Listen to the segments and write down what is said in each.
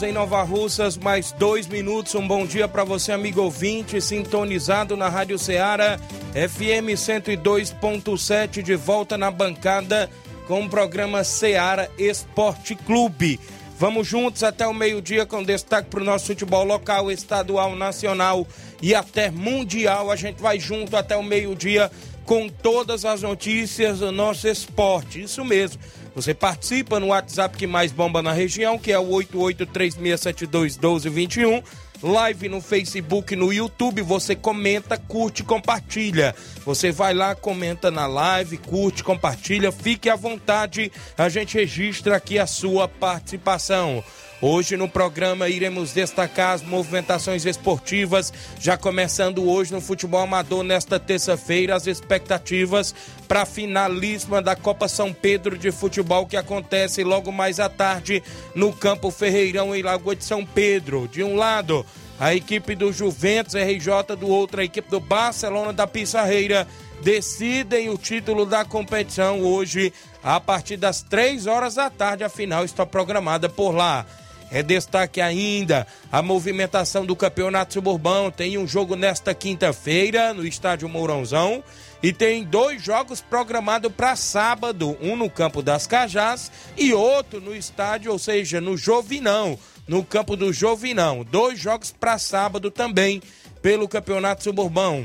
11 horas em Nova Russas, mais dois minutos. Um bom dia para você, amigo ouvinte, sintonizado na Rádio Ceará, FM 102.7, de volta na bancada com o programa Ceará Esporte Clube. Vamos juntos até o meio-dia com destaque para o nosso futebol local, estadual, nacional e até mundial. A gente vai junto até o meio-dia com todas as notícias do nosso esporte. Isso mesmo. Você participa no WhatsApp que mais bomba na região, que é o 8836721221. Live no Facebook, no YouTube, você comenta, curte, compartilha. Você vai lá, comenta na live, curte, compartilha, fique à vontade. A gente registra aqui a sua participação. Hoje no programa iremos destacar as movimentações esportivas, já começando hoje no futebol amador nesta terça-feira, as expectativas para a finalíssima da Copa São Pedro de futebol que acontece logo mais à tarde no Campo Ferreirão em Lagoa de São Pedro. De um lado, a equipe do Juventus RJ, do outro a equipe do Barcelona da Pissarreira decidem o título da competição hoje a partir das três horas da tarde. A final está programada por lá. É destaque ainda a movimentação do Campeonato Suburbão. Tem um jogo nesta quinta-feira no Estádio Mourãozão. E tem dois jogos programados para sábado: um no Campo das Cajás e outro no estádio, ou seja, no Jovinão, no campo do Jovinão. Dois jogos para sábado também pelo Campeonato Suburbão.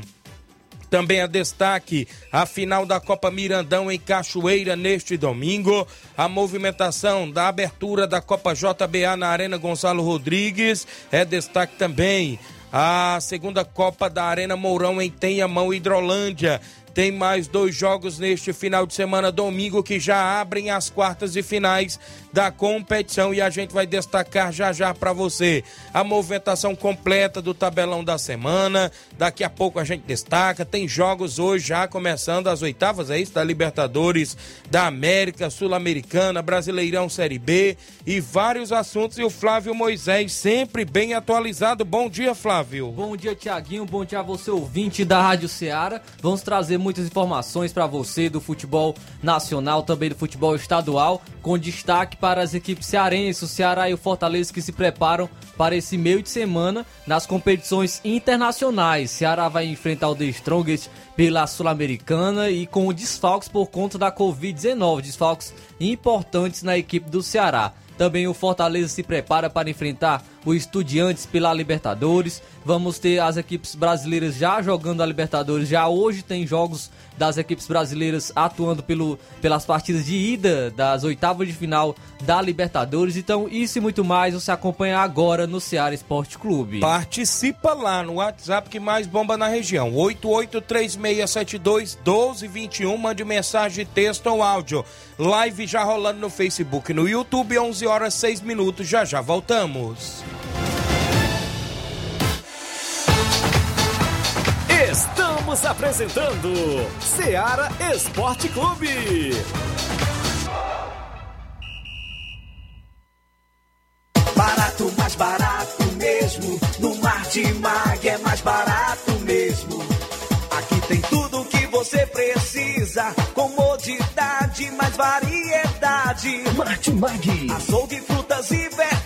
Também a destaque a final da Copa Mirandão em Cachoeira neste domingo. A movimentação da abertura da Copa JBA na Arena Gonçalo Rodrigues. É destaque também a segunda Copa da Arena Mourão em Tenhamão, Hidrolândia. Tem mais dois jogos neste final de semana, domingo, que já abrem as quartas de finais da competição e a gente vai destacar já já para você a movimentação completa do tabelão da semana. Daqui a pouco a gente destaca. Tem jogos hoje já começando as oitavas, é isso? Da Libertadores, da América, Sul-Americana, Brasileirão Série B e vários assuntos. E o Flávio Moisés sempre bem atualizado. Bom dia, Flávio. Bom dia, Tiaguinho. Bom dia a você, ouvinte da Rádio Ceará. Vamos trazer muitas informações para você do futebol nacional, também do futebol estadual, com destaque para as equipes cearenses, o Ceará e o Fortaleza que se preparam para esse meio de semana nas competições internacionais. Ceará vai enfrentar o The Strongest pela Sul-Americana e com desfalques por conta da Covid-19, desfalques importantes na equipe do Ceará. Também o Fortaleza se prepara para enfrentar o Estudiantes pela Libertadores. Vamos ter as equipes brasileiras já jogando a Libertadores. Já hoje tem jogos das equipes brasileiras atuando pelo, pelas partidas de ida das oitavas de final da Libertadores. Então, isso e muito mais você acompanha agora no Ceará Esporte Clube. Participa lá no WhatsApp que mais bomba na região. 8836721221. Mande mensagem, texto ou áudio. Live já rolando no Facebook, no YouTube, 11 horas 6 minutos. Já já voltamos. Você precisa. Comodidade, mais variedade. Martimag. Açougue, frutas e verduras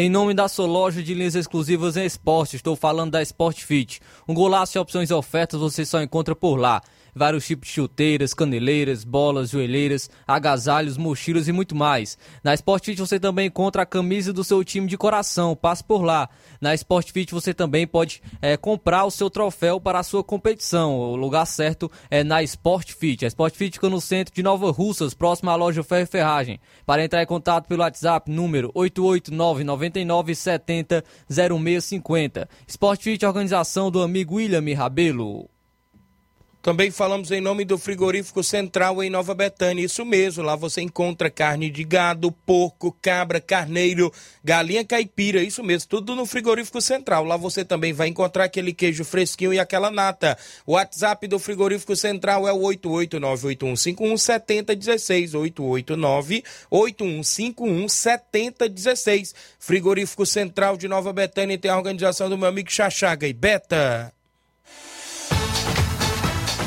Em nome da sua loja de linhas exclusivas em esporte, estou falando da Sport Fit. Um golaço de opções e ofertas você só encontra por lá. Vários tipos de chuteiras, caneleiras, bolas, joelheiras, agasalhos, mochilas e muito mais. Na Sport Fit você também encontra a camisa do seu time de coração. Passe por lá. Na Sport Fit você também pode é, comprar o seu troféu para a sua competição. O lugar certo é na Sport Fit. A Sport Fit fica no centro de Nova Russas, próximo à loja Ferro e Ferragem. Para entrar em contato pelo WhatsApp, número 889 99 70 0650. Sport Fit, organização do amigo William Rabelo. Também falamos em nome do Frigorífico Central em Nova Betânia. Isso mesmo, lá você encontra carne de gado, porco, cabra, carneiro, galinha caipira. Isso mesmo, tudo no Frigorífico Central. Lá você também vai encontrar aquele queijo fresquinho e aquela nata. O WhatsApp do Frigorífico Central é o 889-8151-7016. 889-8151-7016. Frigorífico Central de Nova Betânia tem a organização do meu amigo Chachaga e Beta.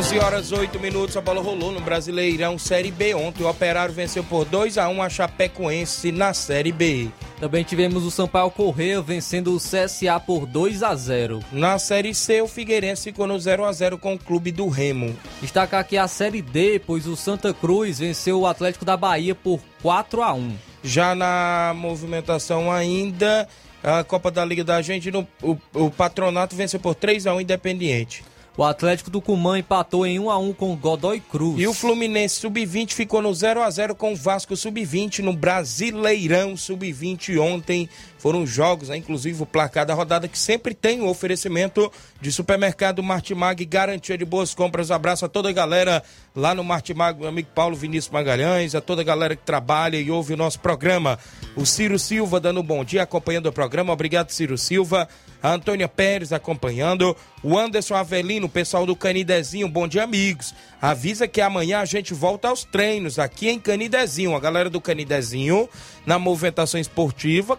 11 horas 8 minutos, a bola rolou no Brasileirão Série B ontem. O Operário venceu por 2 a 1 a Chapecoense na Série B. Também tivemos o Sampaio Correia vencendo o CSA por 2 a 0. Na Série C, o Figueirense ficou no 0 a 0 com o clube do Remo. Destacar aqui a Série D, pois o Santa Cruz venceu o Atlético da Bahia por 4 a 1. Já na movimentação ainda, a Copa da Liga da gente, o, o Patronato venceu por 3 a 1 Independiente. O Atlético do Cumã empatou em 1 a 1 com Godoy Cruz. E o Fluminense Sub-20 ficou no 0 a 0 com o Vasco Sub-20 no Brasileirão Sub-20 ontem. Foram jogos, né? inclusive o placar da rodada que sempre tem o oferecimento de supermercado Martimag, garantia de boas compras. abraço a toda a galera lá no Martimag, meu amigo Paulo Vinícius Magalhães, a toda a galera que trabalha e ouve o nosso programa. O Ciro Silva dando um bom dia, acompanhando o programa. Obrigado, Ciro Silva. A Antônia Pérez acompanhando. O Anderson Avelino, pessoal do Canidezinho, bom dia, amigos. Avisa que amanhã a gente volta aos treinos aqui em Canidezinho. A galera do Canidezinho, na movimentação esportiva,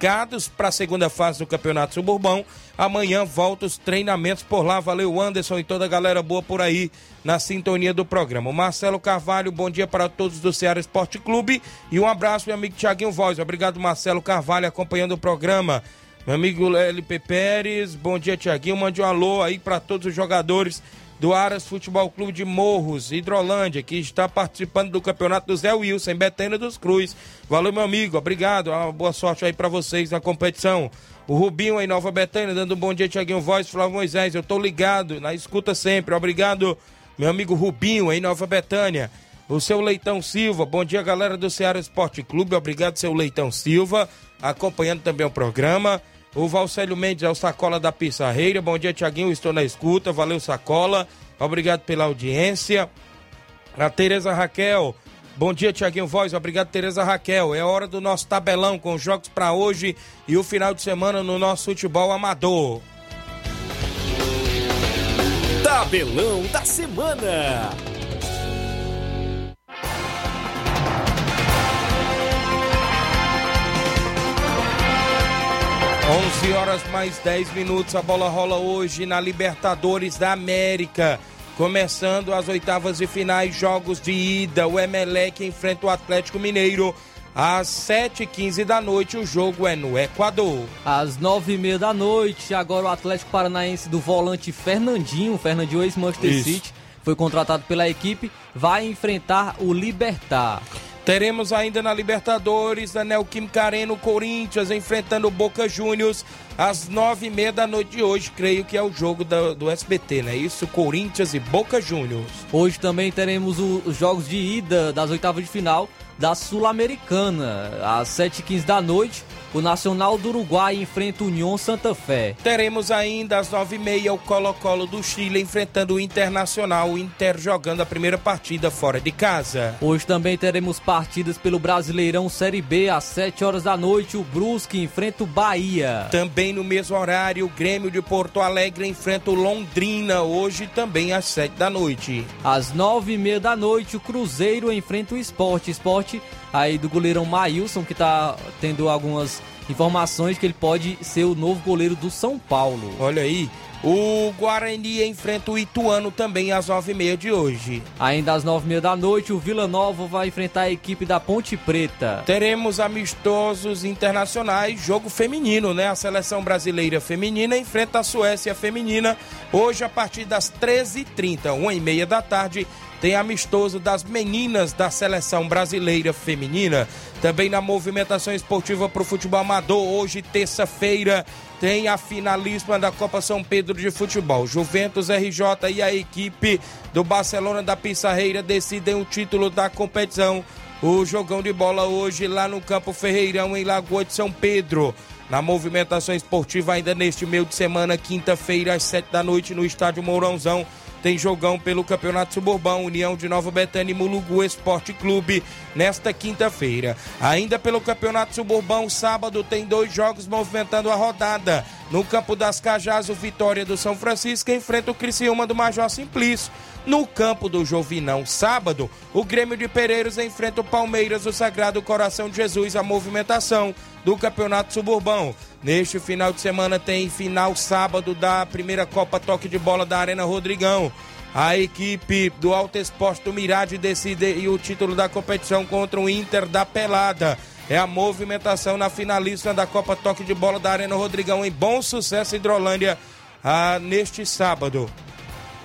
classificados para a segunda fase do Campeonato Suburbão. Amanhã volta os treinamentos por lá. Valeu, Anderson e toda a galera boa por aí na sintonia do programa. Marcelo Carvalho, bom dia para todos do Ceará Esporte Clube. E um abraço, meu amigo Tiaguinho Voz. Obrigado, Marcelo Carvalho, acompanhando o programa. Meu amigo LP Pérez, bom dia, Tiaguinho. Mande um alô aí para todos os jogadores do Aras Futebol Clube de Morros, Hidrolândia, que está participando do campeonato do Zé Wilson, em Betânia dos Cruz. Valeu, meu amigo, obrigado. Uma boa sorte aí para vocês na competição. O Rubinho aí, Nova Betânia, dando um bom dia, Tiaguinho Voz, Flávio Moisés. Eu tô ligado, na escuta sempre. Obrigado, meu amigo Rubinho aí, Nova Betânia. O seu Leitão Silva, bom dia, galera do Ceará Esporte Clube. Obrigado, seu Leitão Silva, acompanhando também o programa. O Valcélio Mendes é o Sacola da Pissarreira. Bom dia, Tiaguinho. Estou na escuta. Valeu, Sacola. Obrigado pela audiência. A Tereza Raquel. Bom dia, Tiaguinho Voz. Obrigado, Tereza Raquel. É hora do nosso tabelão com jogos para hoje e o final de semana no nosso futebol amador. Tabelão da semana. 11 horas mais 10 minutos. A bola rola hoje na Libertadores da América. Começando as oitavas de finais, jogos de ida. O Emelec enfrenta o Atlético Mineiro. Às 7h15 da noite, o jogo é no Equador. Às 9h30 da noite, agora o Atlético Paranaense do volante Fernandinho, Fernandinho ex-Manchester City, foi contratado pela equipe, vai enfrentar o Libertar. Teremos ainda na Libertadores a Neoquímica Arena, o Corinthians enfrentando o Boca Juniors às nove e meia da noite de hoje. Creio que é o jogo do, do SBT, né? Isso, Corinthians e Boca Juniors. Hoje também teremos o- os jogos de ida das oitavas de final. da Sul-Americana. Às 7h15 da noite, o Nacional do Uruguai enfrenta o União Santa Fé. Teremos ainda às 9h30 o Colo-Colo do Chile enfrentando o Internacional, o Inter jogando a primeira partida fora de casa. Hoje também teremos partidas pelo Brasileirão Série B às 7 horas da noite. O Brusque enfrenta o Bahia. Também no mesmo horário, o Grêmio de Porto Alegre enfrenta o Londrina, hoje também às 7 da noite. Às 9h30 da noite, o Cruzeiro enfrenta o Esporte. Esporte aí do goleirão Maílson, que tá tendo algumas informações que ele pode ser o novo goleiro do São Paulo. Olha aí, o Guarani enfrenta o Ituano também às 9h30 de hoje. Ainda às 9h30 da noite, o Vila Nova vai enfrentar a equipe da Ponte Preta. Teremos amistosos internacionais, jogo feminino, né? A seleção brasileira feminina enfrenta a Suécia feminina hoje a partir das 13h30, 1h30 da tarde. Tem amistoso das meninas da seleção brasileira feminina. Também na movimentação esportiva para o futebol amador, hoje, terça-feira, tem a finalíssima da Copa São Pedro de Futebol. Juventus RJ e a equipe do Barcelona da Pissarreira decidem o título da competição. O jogão de bola hoje lá no Campo Ferreirão, em Lagoa de São Pedro. Na movimentação esportiva, ainda neste meio de semana, quinta-feira, às sete da noite, no estádio Mourãozão, tem jogão pelo Campeonato Suburbão, União de Nova Betânia e Mulugu Esporte Clube nesta quinta-feira. Ainda pelo Campeonato Suburbão, sábado tem dois jogos movimentando a rodada. No Campo das Cajás, o Vitória do São Francisco enfrenta o Criciúma do Major Simplício. No campo do Jovinão, sábado, o Grêmio de Pereiros enfrenta o Palmeiras, o Sagrado Coração de Jesus, a movimentação do Campeonato Suburbão. Neste final de semana tem final sábado da primeira Copa Toque de Bola da Arena Rodrigão. A equipe do Alto Esporte do Mirade decide o título da competição contra o Inter da Pelada. É a movimentação na finalista da Copa Toque de Bola da Arena Rodrigão em Bom Sucesso Hidrolândia ah, neste sábado.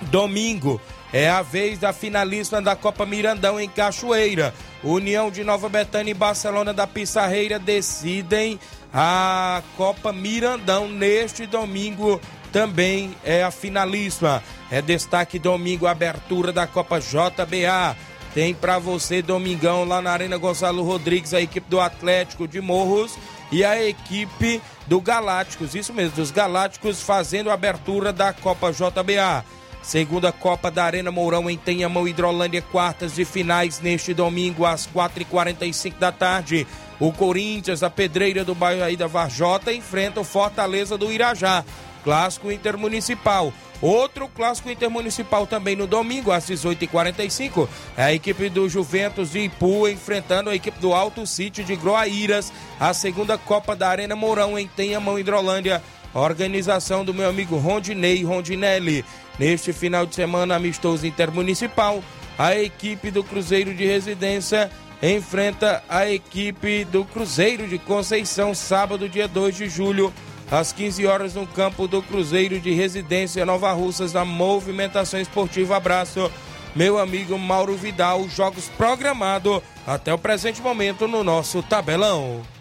Domingo é a vez da finalista da Copa Mirandão em Cachoeira. União de Nova Betânia e Barcelona da Pissarreira decidem a Copa Mirandão neste domingo. Também é a finalista. É destaque domingo, abertura da Copa JBA. Tem para você domingão lá na Arena Gonçalo Rodrigues, a equipe do Atlético de Morros e a equipe do Galácticos. Isso mesmo, dos Galácticos fazendo a abertura da Copa JBA. Segunda Copa da Arena Mourão em Tenhamão, Hidrolândia, quartas de finais neste domingo às 4h45 da tarde. O Corinthians, a pedreira do bairro aí da Varjota, enfrenta o Fortaleza do Irajá. Clássico Intermunicipal. Outro clássico intermunicipal também no domingo, às 18h45. É a equipe do Juventus de Ipu enfrentando a equipe do Alto Sítio de Groaíras. A segunda Copa da Arena Mourão em Tenhamão, Hidrolândia. Organização do meu amigo Rondinei Rondinelli. Neste final de semana amistoso intermunicipal, a equipe do Cruzeiro de Residência enfrenta a equipe do Cruzeiro de Conceição, sábado, dia 2 de julho, às 15 horas, no campo do Cruzeiro de Residência Nova Russas, na movimentação esportiva. Abraço, meu amigo Mauro Vidal. Jogos programados até o presente momento no nosso tabelão.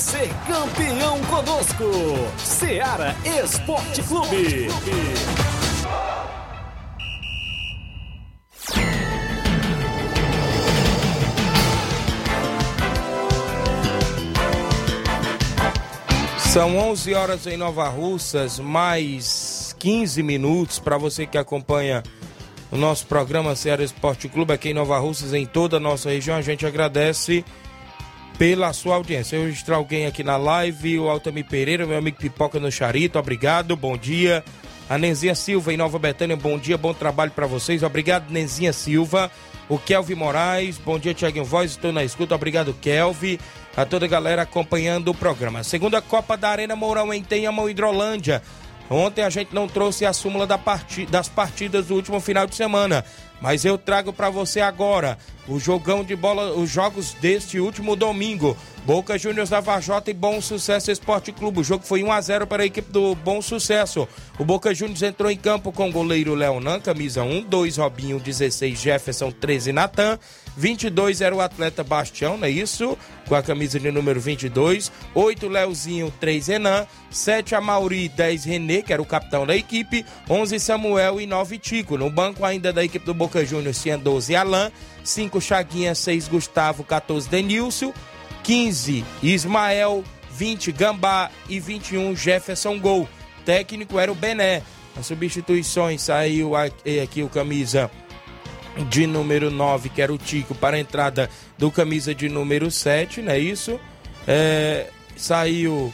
Ser campeão conosco, Seara Esporte Clube. São 11 horas em Nova Russas, mais 15 minutos para você que acompanha o nosso programa Ceará Esporte Clube aqui em Nova Russas, em toda a nossa região. A gente agradece pela sua audiência. Eu registrar alguém aqui na live, o Altamir Pereira, meu amigo Pipoca no Charito, obrigado, bom dia. A Nenzinha Silva em Nova Betânia, bom dia, bom trabalho para vocês. Obrigado, Nenzinha Silva. O Kelvin Moraes, bom dia, Tiaguinho Voz, estou na escuta. Obrigado, Kelvin. A toda a galera acompanhando o programa. Segunda Copa da Arena Mourão em Tenhamão, Hidrolândia. Ontem a gente não trouxe a súmula da parti das partidas do último final de semana. Mas eu trago para você agora o jogão de bola, os jogos deste último domingo. Boca Juniors da Vajota e Bom Sucesso Esporte Clube. O jogo foi 1 a 0 para a equipe do Bom Sucesso. O Boca Juniors entrou em campo com o goleiro Leonan, camisa 1, 2 Robinho, 16 Jefferson, 13 Natan, 22 era o atleta Bastião, não é isso? Com a camisa de número 22, 8 Leozinho, 3 Renan, 7 Amauri, 10 Renê, que era o capitão da equipe, 11 Samuel e 9 Tico. No banco ainda da equipe do Boca Juniors tinha 12 Alain, 5 Chaguinha, 6 Gustavo, 14 Denilson, 15 Ismael, 20 Gambá e 21 Jefferson Gol. Técnico era o Bené. As substituições saiu aqui o camisa de número 9, que era o Tico, para a entrada do camisa de número 7, não é isso? É, saiu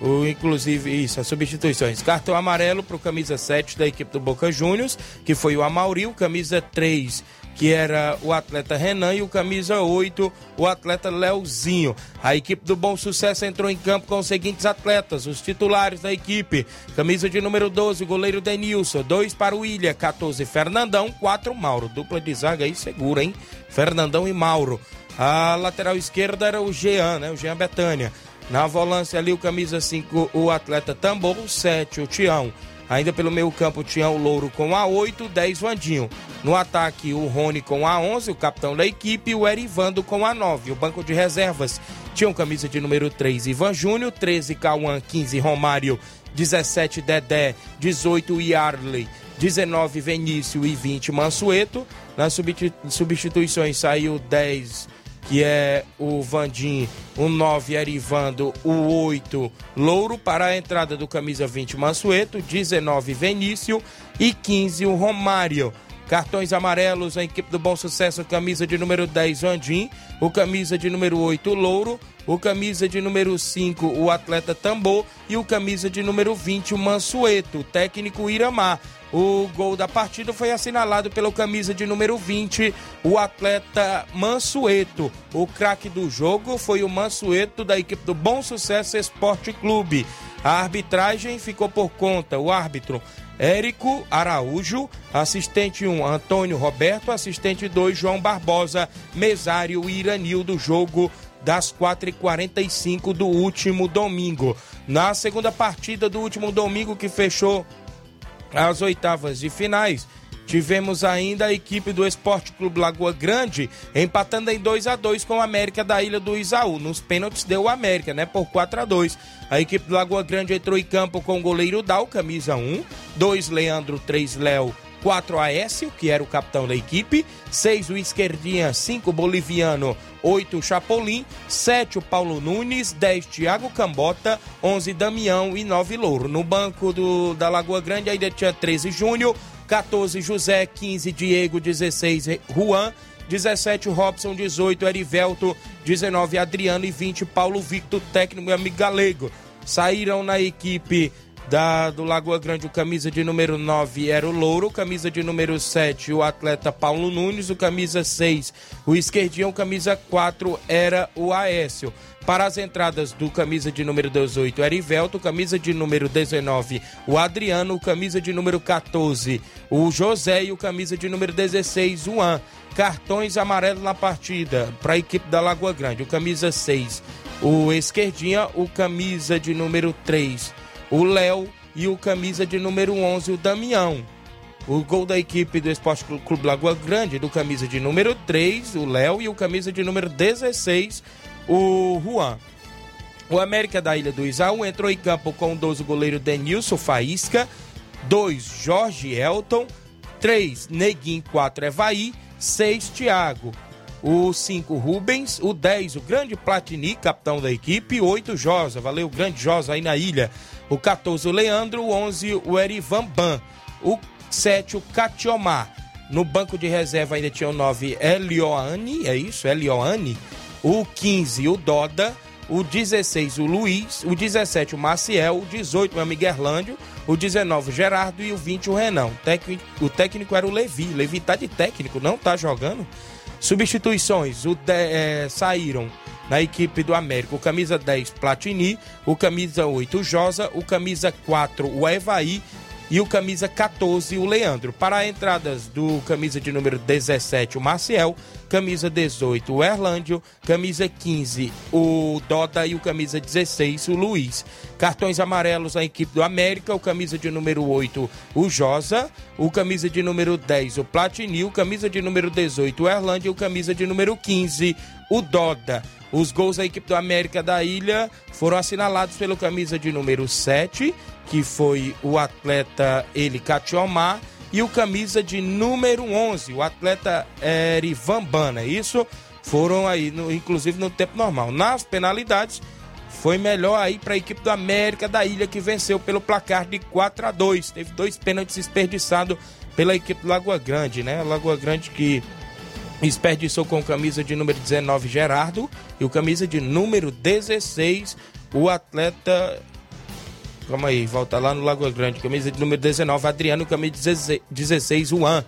o, inclusive, isso, as substituições. Cartão amarelo para o camisa 7 da equipe do Boca Juniors, que foi o Amauril, camisa 3 que era o atleta Renan, e o camisa 8, o atleta Leozinho. A equipe do Bom Sucesso entrou em campo com os seguintes atletas, os titulares da equipe. Camisa de número 12, o goleiro Denilson. 2 para o Ilha, 14 Fernandão, 4 Mauro. Dupla de zaga aí segura, hein? Fernandão e Mauro. A lateral esquerda era o Jean, né? O Jean Betânia. Na volância ali, o camisa 5, o atleta Tambor, 7, o Tião. Ainda pelo meio campo tinha o Louro com a 8, 10 Vandinho. No ataque, o Rony com a 11, o capitão da equipe, o Erivando com a 9. O banco de reservas tinha camisa de número 3, Ivan Júnior, 13 Cauã, 15 Romário, 17 Dedé, 18 Yarley, 19 Venício e 20 Mansueto. Nas substituições saiu 10 que é o Vandim, o 9 Erivando, o 8 Louro, para a entrada do camisa 20 Mansueto, 19 Venício e 15 o Romário. Cartões amarelos, a equipe do Bom Sucesso, camisa de número 10, Vandim, o camisa de número 8, Louro, o camisa de número 5, o atleta Tambor e o camisa de número 20, o Mansueto, técnico Iramar. O gol da partida foi assinalado pelo camisa de número 20, o atleta Mansueto. O craque do jogo foi o Mansueto da equipe do Bom Sucesso Esporte Clube. A arbitragem ficou por conta, o árbitro Érico Araújo, assistente 1 Antônio Roberto, assistente 2 João Barbosa, mesário Iranil do jogo das 4h45 do último domingo. Na segunda partida do último domingo que fechou as oitavas de finais. Tivemos ainda a equipe do Esporte Clube Lagoa Grande empatando em 2 a 2 com a América da Ilha do Isaú. Nos pênaltis deu o América, né? Por 4 a 2 A equipe do Lagoa Grande entrou em campo com o goleiro Dal, camisa 1, 2 Leandro, 3 Léo, 4 Aécio, que era o capitão da equipe, 6 o Esquerdinha, 5 Boliviano, 8 Chapolin, 7 o Paulo Nunes, 10 Thiago Cambota, 11 Damião. E 9 Louro. No banco do, da Lagoa Grande ainda tinha 13 Júnior, 14 José, 15 Diego, 16 Juan, 17 Robson, 18 Erivelto, 19 Adriano. E 20 Paulo Victor, técnico e amigo galego. Saíram na equipe da, do Lagoa Grande, o camisa de número 9 era o Louro, camisa de número 7 o atleta Paulo Nunes, o camisa 6 o esquerdinho, camisa 4 era o Aécio. Para as entradas do camisa de número 18, Erivelto, camisa de número 19, o Adriano, camisa de número 14, o José e o camisa de número 16, o An. Cartões amarelos na partida para a equipe da Lagoa Grande, o camisa 6, o Esquerdinha, o camisa de número 3, o Léo e o camisa de número 11, o Damião. O gol da equipe do Esporte Clube Lagoa Grande, do camisa de número 3, o Léo, e o camisa de número 16, o Juan. O América da Ilha do Isaú entrou em campo com o 12 goleiro Denilson Faísca, 2 Jorge Elton, 3 Neguim, 4 Evaí, 6 Thiago, o 5 Rubens, o 10 o grande Platini, capitão da equipe, 8 Josa, valeu grande Josa aí na ilha, o 14 o Leandro, o 11 o Erivan Ban, o 7 o Catiomar. No banco de reserva ainda tinha o 9 Elioane, é isso? Elioane. O 15 o Doda, o 16 o Luiz, o 17 o Maciel, o 18 o amigo Erlândio, o 19 o Gerardo e o 20 o Renan. O técnico, o técnico era o Levi. Levi tá de técnico, não tá jogando. Substituições, o de, é, saíram na equipe do América. O camisa 10, Platini. O camisa 8, o Josa. O camisa 4, o Evaí. e o camisa 14, o Leandro. Para entradas do camisa de número 17, o Marcial, camisa 18, o Erlândio, camisa 15, o Doda e o camisa 16, o Luiz. Cartões amarelos a equipe do América, o camisa de número 8, o Josa, o camisa de número 10, o Platinil, camisa de número 18, o Erlândio o camisa de número 15, o Doda. Os gols da equipe do América da Ilha foram assinalados pelo camisa de número 7, que foi o atleta Eli Catiomar, e o camisa de número 11, o atleta Erivan Bana. Isso foram aí, no, inclusive no tempo normal. Nas penalidades, foi melhor aí para a equipe do América da Ilha, que venceu pelo placar de 4 a 2 Teve dois pênaltis desperdiçados pela equipe do Lagoa Grande, né? Lagoa Grande que desperdiçou com camisa de número 19 Gerardo e o camisa de número 16 o atleta Calma aí, volta lá no Lagoa Grande, camisa de número 19 Adriano, camisa de 16 Juan.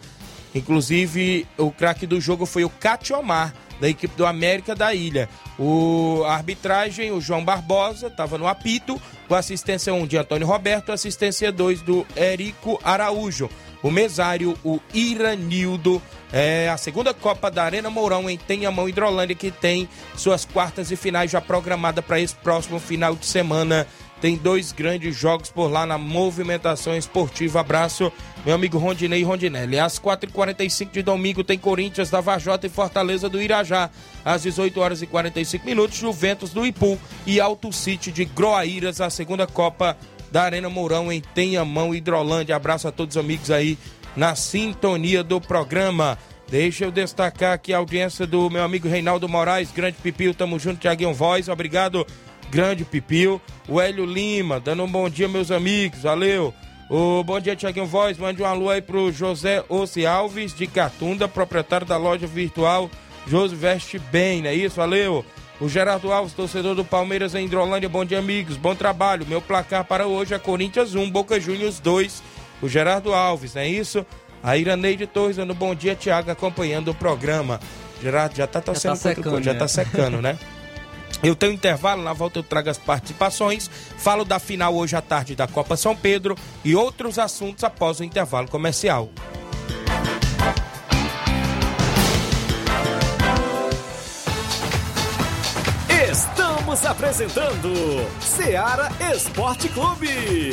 Inclusive, o craque do jogo foi o Catiomar, da equipe do América da Ilha. O a arbitragem, o João Barbosa, estava no apito, com assistência 1 de Antônio Roberto, assistência 2 do Érico Araújo. O mesário, o Iranildo, é a segunda Copa da Arena Mourão em Tenhamão, Hidrolândia, que tem suas quartas e finais já programadas para esse próximo final de semana. Tem dois grandes jogos por lá na movimentação esportiva. Abraço, meu amigo Rondinei Rondinelli. Às 4h45 de domingo tem Corinthians da Vajota e Fortaleza do Irajá. Às 18 horas e 45 minutos, Juventus do Ipu e Alto City de Groaíras, a segunda Copa da Arena Mourão em Tenhamão, Hidrolândia. Abraço a todos os amigos aí na sintonia do programa. Deixa eu destacar aqui a audiência do meu amigo Reinaldo Moraes, grande Pipil, tamo junto, Tiaguinho Voz, obrigado, grande Pipil. O Hélio Lima, dando um bom dia, meus amigos, valeu. O bom dia, Tiaguinho Voz, mande um alô aí pro José Ossi Alves, de Catunda, proprietário da loja virtual José Veste Bem, não é isso? Valeu. O Gerardo Alves, torcedor do Palmeiras em Hidrolândia, bom dia, amigos, bom trabalho. Meu placar para hoje é Corinthians 1, Boca Juniors 2 o Gerardo Alves, não é isso? A Iraneide Torres dando bom dia, Tiago, acompanhando o programa. Gerardo já tá torcendo já tá secando, contra, já né? tá secando, né? Eu tenho intervalo, na volta eu trago as participações, falo da final hoje à tarde da Copa São Pedro e outros assuntos após o intervalo comercial. Estamos apresentando Seara Esporte Clube.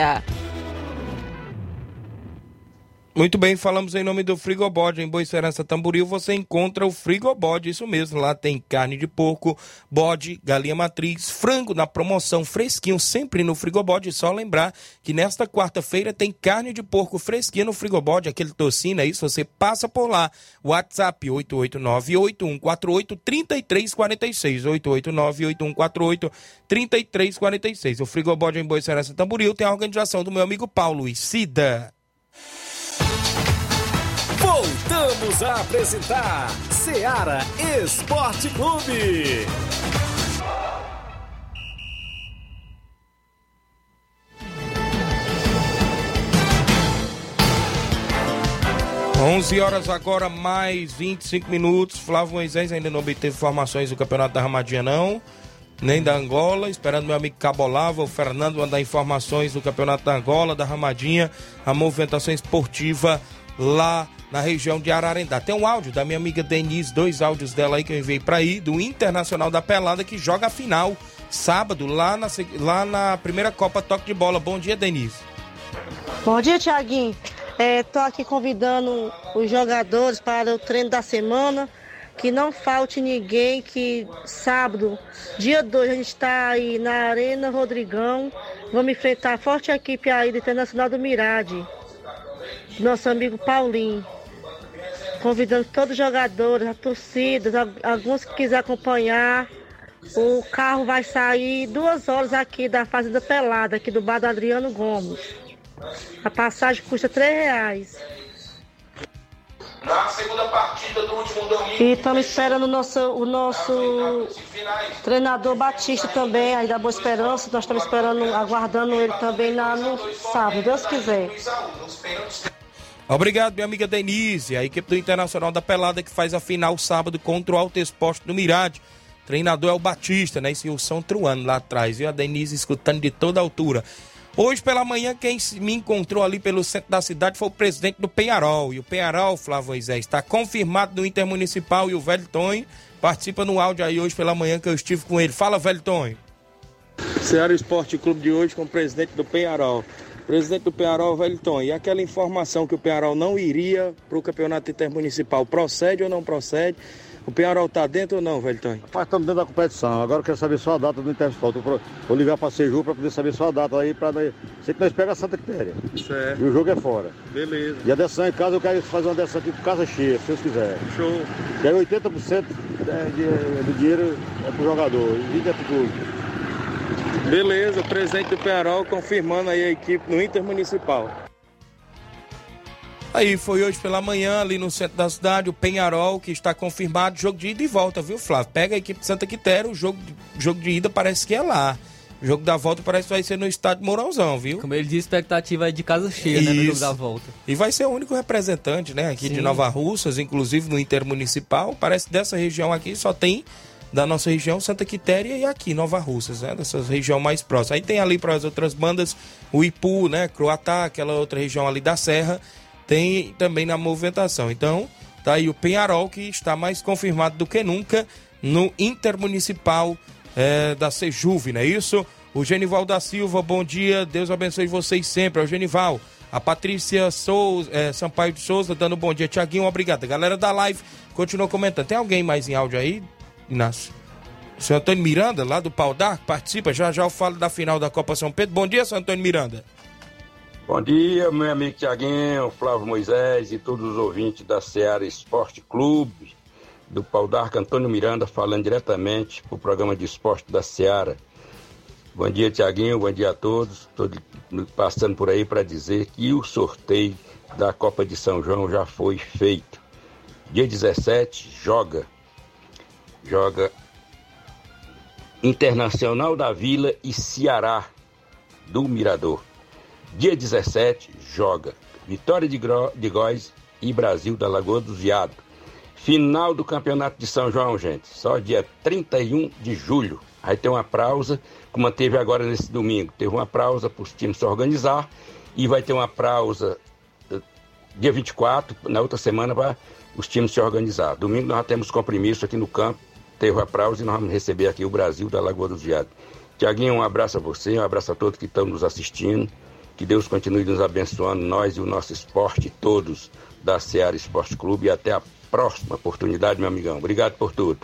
yeah. Muito bem, falamos em nome do Frigobode. Em Boa Serança Tamboril você encontra o Frigobode, isso mesmo. Lá tem carne de porco, bode, galinha matriz, frango na promoção fresquinho, sempre no Frigobode. Só lembrar que nesta quarta-feira tem carne de porco fresquinha no Frigobode, aquele tocino, é isso? Você passa por lá. WhatsApp 889-8148-3346. 889-8148-3346. O Frigobode em Boa Serança Tamboril tem a organização do meu amigo Paulo e Cida. Voltamos a apresentar Seara Esporte Clube. 11 horas agora, mais 25 minutos. Flávio Moisés ainda não obteve informações do Campeonato da Ramadinha, não. Nem da Angola. Esperando meu amigo Cabolava, o Fernando, mandar informações do Campeonato da Angola, da Ramadinha, a movimentação esportiva lá na região de Ararendá. Tem um áudio da minha amiga Denise, dois áudios dela aí que eu enviei para aí, do Internacional da Pelada, que joga a final sábado lá na, lá na primeira Copa Toque de Bola. Bom dia, Denise. Bom dia, Tiaguinho. Estou aqui convidando os jogadores para o treino da semana. Que não falte ninguém, que sábado, dia 2, a gente está aí na Arena Rodrigão. Vamos enfrentar a forte equipe aí do Internacional do Mirade. Nosso amigo Paulinho. Convidando todos os jogadores, a torcida, al- alguns que quiser acompanhar. O carro vai sair duas horas aqui da Fazenda Pelada, aqui do bar do Adriano Gomes. A passagem custa três reais. Na segunda partida do último domingo. E estamos esperando o nosso, o nosso treinador Batista também, aí da Boa Esperança. Nós estamos esperando, aguardando ele também na, no sábado, Deus quiser. Obrigado, minha amiga Denise, a equipe do Internacional da Pelada que faz a final sábado contra o Alto Esporte do Mirade. Treinador é o Batista, né? Esse Wilson Truano lá atrás, viu? A Denise escutando de toda altura. Hoje pela manhã, quem me encontrou ali pelo centro da cidade foi o presidente do Penharol. E o Penharol, Flávio Moisés, está confirmado no Intermunicipal e o Velho Tonho participa no áudio aí hoje pela manhã que eu estive com ele. Fala, Velho Tonho. Ceará Esporte Clube de hoje com o presidente do Penharol. Presidente do Penharol, Velho Tonho, e aquela informação que o Penharol não iria para o campeonato intermunicipal, procede ou não procede? O Penharol está dentro ou não, Velho Tonho? Rapaz, estamos dentro da competição. Agora eu quero saber só a data do Intermunicipal. Vou, vou ligar para a Seju para poder saber só a data aí. Pra... Sei que nós pega a Santa Quitéria. Certo. E o jogo é fora. Beleza. E a decisão em casa, eu quero fazer uma decisão aqui com casa cheia, se Deus quiser. Show. E aí 80% do dinheiro é pro jogador e 20% é pro clube. Beleza, presidente do Penharol confirmando aí a equipe no Intermunicipal. Aí foi hoje pela manhã, ali no centro da cidade, o Penharol, que está confirmado, jogo de ida e volta, viu, Flávio? Pega a equipe de Santa Quitéria, o jogo, jogo de ida parece que é lá. O jogo da volta parece que vai ser no estádio Mourãozão, viu? Como ele disse, expectativa é de casa cheia, né, no jogo da volta. E vai ser o único representante, né, aqui Sim. de Nova Russas, inclusive no Intermunicipal. Parece que dessa região aqui só tem da nossa região Santa Quitéria e aqui Nova Russas, né, dessa região mais próxima. Aí tem ali para as outras bandas o Ipu, né, Croatá, aquela outra região ali da Serra, tem também na movimentação. Então, tá aí o Penharol que está mais confirmado do que nunca no Intermunicipal é, da Sejuve, não é isso? O Genival da Silva, bom dia, Deus abençoe vocês sempre, é o Genival. A Patrícia Souza, é, Sampaio de Souza dando bom dia, Tiaguinho, obrigado. Galera da live, continua comentando. Tem alguém mais em áudio aí, Inácio? Senhor Antônio Miranda, lá do Pau d'Arco, participa, já já eu falo da final da Copa São Pedro. Bom dia, senhor Antônio Miranda. Bom dia, meu amigo Tiaguinho, Flávio Moisés e todos os ouvintes da Seara Esporte Clube, do Pau d'Arco, Antônio Miranda, falando diretamente para o programa de esporte da Seara. Bom dia, Tiaguinho, bom dia a todos. Estou passando por aí para dizer que o sorteio da Copa de São João já foi feito. Dia 17, joga. Joga Internacional da Vila e Ceará do Mirador. Dia 17, joga Vitória de, Gro de Góis e Brasil da Lagoa do Viado. Final do Campeonato de São João, gente. Só dia 31 de julho. Aí tem uma pausa, como teve agora nesse domingo. Teve uma pausa para os times se organizar e vai ter uma pausa eh, dia 24, na outra semana, para os times se organizar. Domingo nós temos compromisso aqui no campo. Teve a e nós vamos receber aqui o Brasil da Lagoa do Viado. Tiaguinho, um abraço a você, um abraço a todos que estão nos assistindo. Que Deus continue nos abençoando, nós e o nosso esporte, todos da Seara Esporte Clube. E até a próxima oportunidade, meu amigão. Obrigado por tudo.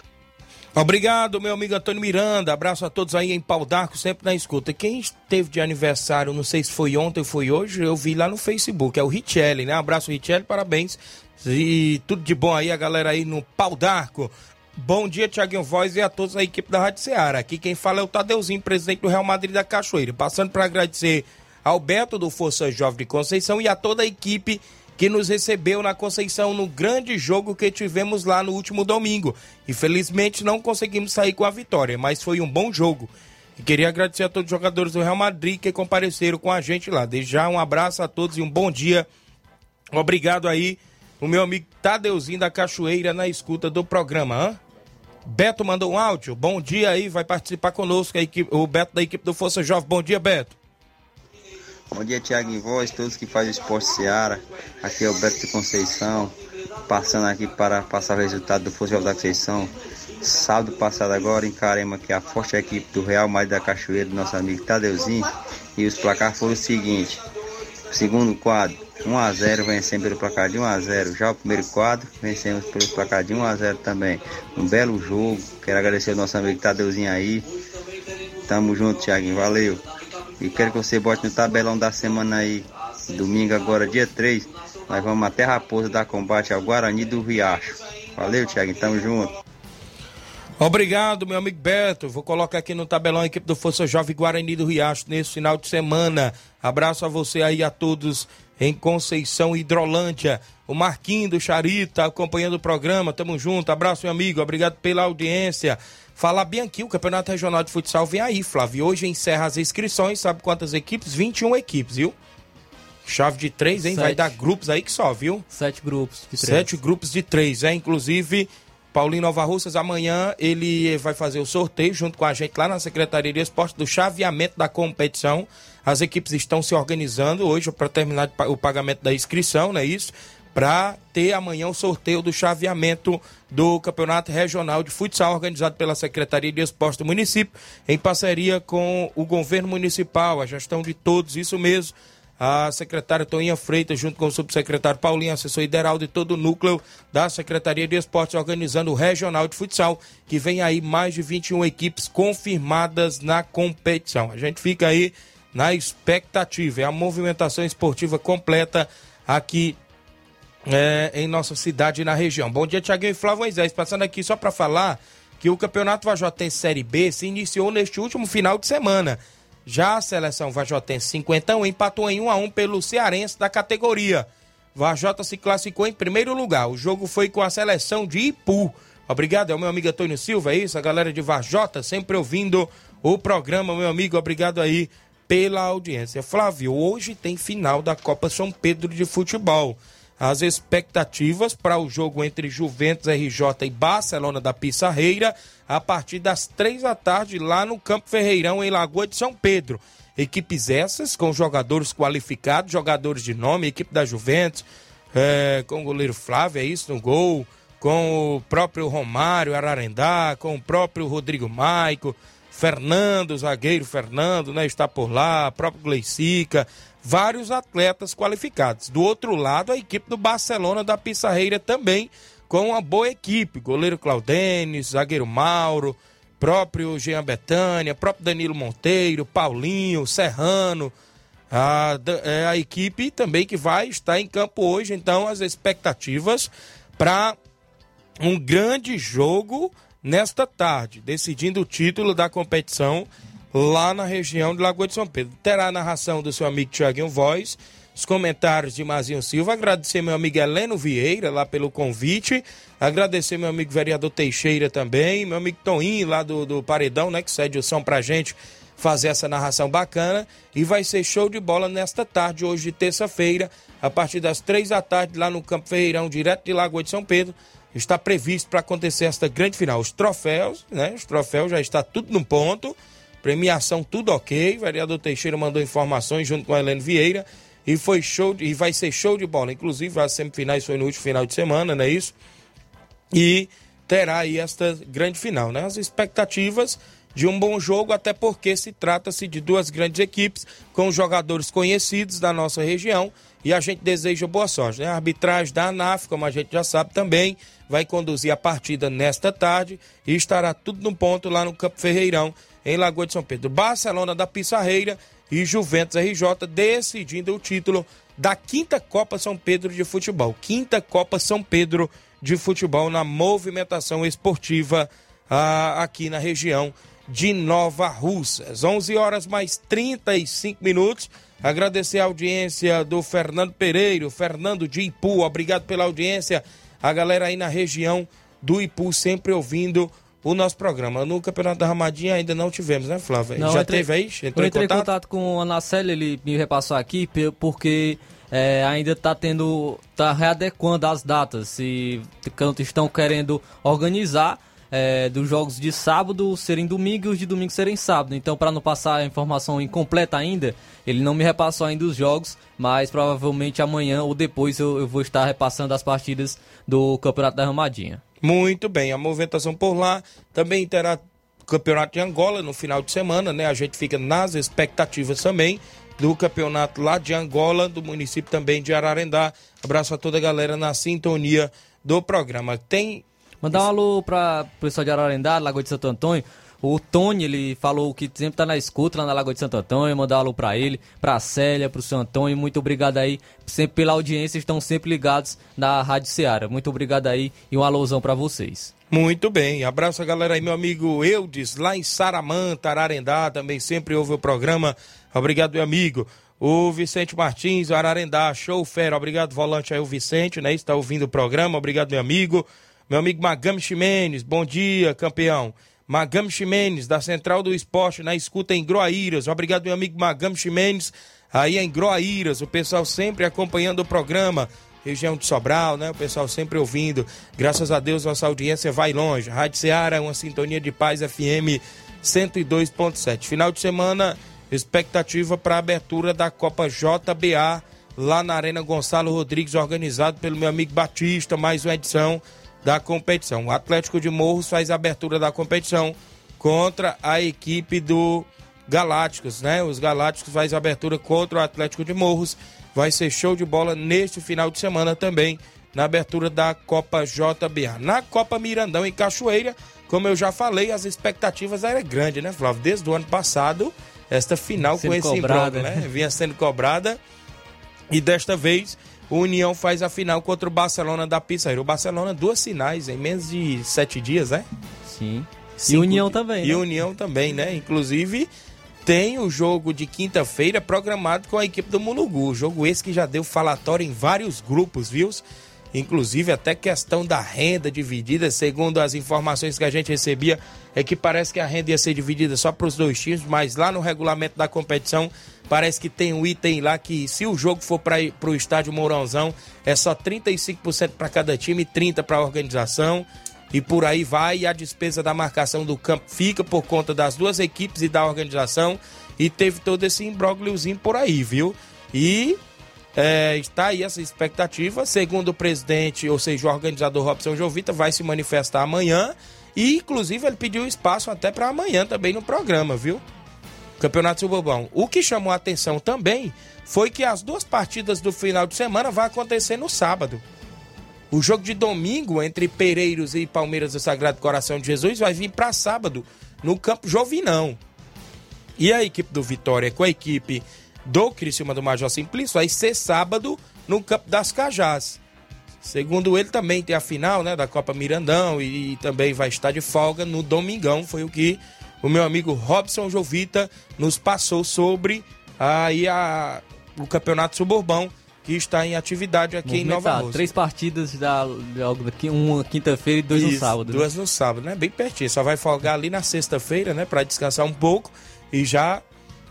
Obrigado, meu amigo Antônio Miranda. Abraço a todos aí em Pau d'Arco, sempre na escuta. Quem esteve de aniversário, não sei se foi ontem ou foi hoje, eu vi lá no Facebook. É o Richelli, né? Abraço, Richelli, parabéns. E tudo de bom aí, a galera aí no Pau d'Arco. Bom dia, Tiaguinho Voz e a todos da equipe da Rádio Ceará. Aqui quem fala é o Tadeuzinho, presidente do Real Madrid da Cachoeira. Passando para agradecer ao Beto do Força Jovem de Conceição e a toda a equipe que nos recebeu na Conceição no grande jogo que tivemos lá no último domingo. Infelizmente não conseguimos sair com a vitória, mas foi um bom jogo. E queria agradecer a todos os jogadores do Real Madrid que compareceram com a gente lá. Desde já um abraço a todos e um bom dia. Obrigado aí, o meu amigo Tadeuzinho da Cachoeira na escuta do programa. Hã? Beto mandou um áudio. Bom dia aí, vai participar conosco a equipe, o Beto da equipe do Força Jovem. Bom dia, Beto. Bom dia, Tiago em Voz, todos que fazem esporte Seara. Aqui é o Beto de Conceição, passando aqui para passar o resultado do Força Jovem da Conceição. Sábado passado agora encaremos aqui a forte equipe do Real Madrid da Cachoeira, do nosso amigo Tadeuzinho. E os placares foram o seguinte. Segundo quadro, 1x0 vencemos pelo placar de 1x0. Já o primeiro quadro, vencemos pelo placar de 1x0 também. Um belo jogo. Quero agradecer ao nosso amigo Tadeuzinho aí. Tamo junto, Thiaguinho. Valeu. E quero que você bote no tabelão da semana aí. Domingo agora, dia 3. Nós vamos até Raposa dar combate ao Guarani do Riacho. Valeu, Thiaguinho. Tamo junto. Obrigado, meu amigo Beto. Vou colocar aqui no tabelão a equipe do Força Jovem Guarani do Riacho nesse final de semana. Abraço a você aí, a todos em Conceição Hidrolândia. O Marquinho do Charita acompanhando o programa. Tamo junto. Abraço, meu amigo. Obrigado pela audiência. Falar bem aqui, o Campeonato Regional de Futsal vem aí, Flávio. Hoje encerra as inscrições. Sabe quantas equipes? 21 equipes, viu? Chave de três, hein? Vai Sete. dar grupos aí que só, viu? Sete grupos de três. Sete grupos de três, é. Inclusive, Paulinho Nova Russas, amanhã ele vai fazer o sorteio junto com a gente lá na Secretaria de Esporte do chaveamento da competição. As equipes estão se organizando hoje para terminar o pagamento da inscrição, não é isso? Para ter amanhã o sorteio do chaveamento do Campeonato Regional de Futsal, organizado pela Secretaria de Esporte do município, em parceria com o governo municipal, a gestão de todos, isso mesmo a secretária Toninha Freitas, junto com o subsecretário Paulinho, assessor Ideraldo e todo o núcleo da Secretaria de Esportes, organizando o Regional de Futsal, que vem aí mais de 21 equipes confirmadas na competição. A gente fica aí na expectativa, é a movimentação esportiva completa aqui é, em nossa cidade e na região. Bom dia, Tiaguinho e Flávio Moisés. Passando aqui só para falar que o Campeonato Vajotense Série B se iniciou neste último final de semana. Já a seleção Vajotense 51 empatou em 1 a 1 pelo Cearense da categoria. Vajota se classificou em primeiro lugar. O jogo foi com a seleção de Ipu. Obrigado, é o meu amigo Antônio Silva, é isso? A galera de Vajota sempre ouvindo o programa, meu amigo. Obrigado aí pela audiência. Flávio, hoje tem final da Copa São Pedro de Futebol. As expectativas para o jogo entre Juventus RJ e Barcelona da Pissarreira a partir das três da tarde lá no Campo Ferreirão, em Lagoa de São Pedro. Equipes essas com jogadores qualificados, jogadores de nome, equipe da Juventus, é, com o goleiro Flávio, é isso, no gol, com o próprio Romário Ararendá, com o próprio Rodrigo Maico, Fernando, zagueiro Fernando, né, está por lá, próprio Gleicica, vários atletas qualificados. Do outro lado, a equipe do Barcelona da Pissarreira também com uma boa equipe, goleiro Claudenes, zagueiro Mauro, próprio Jean Betânia, próprio Danilo Monteiro, Paulinho, Serrano, a, é a equipe também que vai estar em campo hoje, então as expectativas para um grande jogo nesta tarde, decidindo o título da competição lá na região de Lagoa de São Pedro. Terá a narração do seu amigo Tiaguinho Voz, os comentários de Mazinho Silva, agradecer meu amigo Heleno Vieira lá pelo convite, agradecer meu amigo vereador Teixeira também, meu amigo Toninho lá do, do Paredão, né, que cede o som pra gente fazer essa narração bacana e vai ser show de bola nesta tarde, hoje terça-feira, a partir das três da tarde, lá no Campo Ferreirão, direto de Lagoa de São Pedro, está previsto para acontecer esta grande final. Os troféus, né? Os troféus já está tudo no ponto, premiação tudo ok. Vereador Teixeira mandou informações junto com a Helene Vieira e foi show de- e vai ser show de bola. Inclusive, as semifinais foi no último final de semana, não é isso? E terá aí esta grande final, né? As expectativas de um bom jogo, até porque se trata-se de duas grandes equipes com jogadores conhecidos da nossa região e a gente deseja boa sorte, né? A arbitragem da ANAF, como a gente já sabe também, vai conduzir a partida nesta tarde e estará tudo no ponto lá no Campo Ferreirão, em Lagoa de São Pedro. Barcelona da Pissarreira e Juventus RJ decidindo o título da quinta Copa São Pedro de Futebol. Quinta Copa São Pedro de Futebol na movimentação esportiva ah, aqui na região de Nova Russas. 11 horas mais 35 minutos. Agradecer a audiência do Fernando Pereiro, Fernando de Ipu. Obrigado pela audiência. A galera aí na região do Ipu sempre ouvindo o nosso programa. No Campeonato da Ramadinha ainda não tivemos, né, Flávio? Não, Já entrei- teve aí? Entrou eu entrei em contato? contato com o Anacélio, ele me repassou aqui, porque é, ainda está tendo. tá readequando as datas. Canto estão querendo organizar é, dos jogos de sábado serem domingo e os de domingo serem sábado. Então, para não passar a informação incompleta ainda, ele não me repassou ainda os jogos, mas provavelmente amanhã ou depois eu, eu vou estar repassando as partidas do Campeonato da Ramadinha. Muito bem, a movimentação por lá também terá campeonato de Angola no final de semana, né? A gente fica nas expectativas também do campeonato lá de Angola, do município também de Ararendá. Abraço a toda a galera na sintonia do programa. Tem Mandar um alô para o pessoal de Ararendá, Lagoa de Santo Antônio. O Tony, ele falou que sempre tá na escuta lá na Lagoa de Santo Antônio, mandar alô pra ele, pra Célia, pro seu Antônio, muito obrigado aí, sempre pela audiência, estão sempre ligados na Rádio Ceará. Muito obrigado aí e um alôzão pra vocês. Muito bem, abraço a galera aí, meu amigo Eudes, lá em Saramanta, Ararendá, também sempre ouve o programa. Obrigado, meu amigo. O Vicente Martins, Ararendá, show fera. Obrigado, volante aí, o Vicente, né? Está ouvindo o programa. Obrigado, meu amigo. Meu amigo Magame Ximenes, bom dia, campeão. Magame Ximenes, da Central do Esporte, na escuta em Groaíras. Obrigado, meu amigo Magame Ximenes, aí em Groaíras. O pessoal sempre acompanhando o programa. Região de Sobral, né? O pessoal sempre ouvindo. Graças a Deus, nossa audiência vai longe. Rádio Ceará, uma sintonia de paz FM 102.7. Final de semana expectativa para a abertura da Copa JBA lá na Arena Gonçalo Rodrigues, organizado pelo meu amigo Batista, mais uma edição da competição. O Atlético de Morros faz a abertura da competição contra a equipe do Galácticos, né? Os Galácticos faz a abertura contra o Atlético de Morros. Vai ser show de bola neste final de semana também na abertura da Copa JBA. Na Copa Mirandão em Cachoeira, como eu já falei, as expectativas eram grandes, né, Flávio? Desde o ano passado esta final Sendo com esse cobrada, imbróglio, né? né? Vinha sendo cobrada. E desta vez o União faz a final contra o Barcelona da Pizarra. O Barcelona, duas finais em menos de sete dias, né? Sim. Cinco- E União também, E né? União também, né? Inclusive, tem o jogo de quinta-feira programado com a equipe do Mulugu. Jogo esse que já deu falatório em vários grupos, viu? Inclusive até questão da renda dividida, segundo as informações que a gente recebia, é que parece que a renda ia ser dividida só para os dois times, mas lá no regulamento da competição parece que tem um item lá que se o jogo for para o estádio Mourãozão, é só 35% para cada time e 30% para a organização e por aí vai. E a despesa da marcação do campo fica por conta das duas equipes e da organização. E teve todo esse imbrógliozinho por aí, viu? E é, está aí essa expectativa. Segundo o presidente, ou seja, o organizador Robson Jovita, vai se manifestar amanhã. E, inclusive, ele pediu espaço até para amanhã também no programa, viu? Campeonato Suburbão. O que chamou a atenção também foi que as duas partidas do final de semana vão acontecer no sábado. O jogo de domingo entre Pereiros e Palmeiras do Sagrado Coração de Jesus vai vir para sábado no Campo Jovinão. E a equipe do Vitória com a equipe do Criciúma do Major Simplício vai ser sábado no Campo das Cajás. Segundo ele, também tem a final né, da Copa Mirandão e, também vai estar de folga no Domingão. Foi o que o meu amigo Robson Jovita nos passou sobre aí a, o Campeonato Suburbão que está em atividade aqui em Nova. Rússia. Três partidas da, logo daqui, uma quinta-feira e dois no Isso, sábado. né? Duas no sábado, né? Bem pertinho. Só vai folgar ali na sexta-feira, né? Pra descansar um pouco e já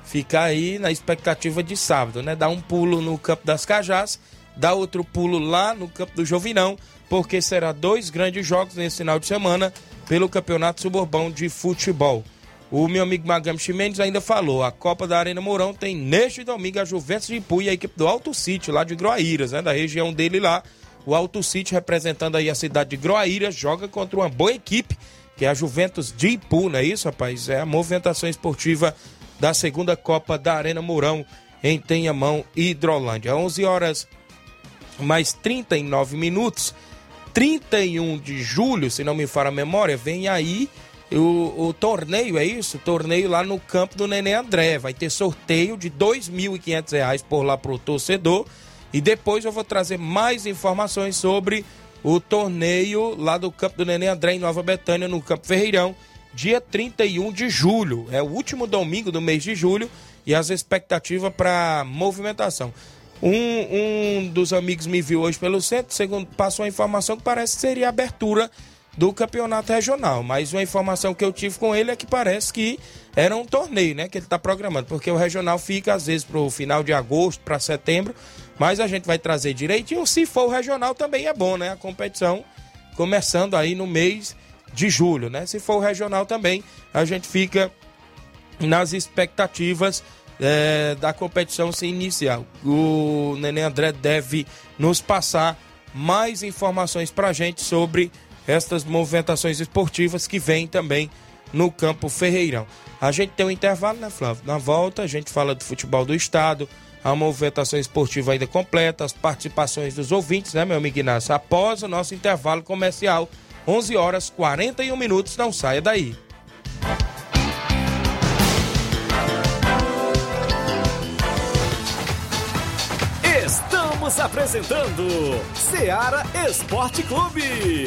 ficar aí na expectativa de sábado, né? Dar um pulo no Campo das Cajás, dar outro pulo lá no Campo do Jovinão, porque será dois grandes jogos nesse final de semana pelo Campeonato Suburbão de Futebol. O meu amigo Magam Chimenez ainda falou, a Copa da Arena Mourão tem neste domingo a Juventus de Ipu e a equipe do Alto Sítio, lá de Groaíras, né? Da região dele lá. O Alto Sítio, representando aí a cidade de Groaíras, joga contra uma boa equipe, que é a Juventus de Ipu, não é isso, rapaz? É a movimentação esportiva da segunda Copa da Arena Mourão, em Tenhamão, Hidrolândia. 11 horas mais 39 minutos. 31 de julho, se não me falha a memória, vem aí o, o torneio, é isso? Torneio lá no campo do Nenê André. Vai ter sorteio de R$ 2.500 por lá pro torcedor. E depois eu vou trazer mais informações sobre o torneio lá do campo do Nenê André em Nova Betânia, no Campo Ferreirão, dia 31 de julho. É o último domingo do mês de julho e as expectativas para movimentação. Um, um dos amigos me viu hoje pelo centro, segundo passou a informação que parece que seria a abertura do campeonato regional. Mas uma informação que eu tive com ele é que parece que era um torneio, né? Que ele está programando, porque o regional fica às vezes para o final de agosto, para setembro. Mas a gente vai trazer direitinho. Se for o regional, também é bom, né? A competição começando aí no mês de julho, né? Se for o regional também, a gente fica nas expectativas é, da competição se iniciar. O Nenê André deve nos passar mais informações para a gente sobre estas movimentações esportivas que vêm também no Campo Ferreirão. A gente tem um intervalo, né, Flávio? Na volta, a gente fala do futebol do estado, a movimentação esportiva ainda completa, as participações dos ouvintes, né, meu amigo Inácio? Após o nosso intervalo comercial, 11 horas 41 minutos. Não saia daí. Estamos apresentando Seara Esporte Clube.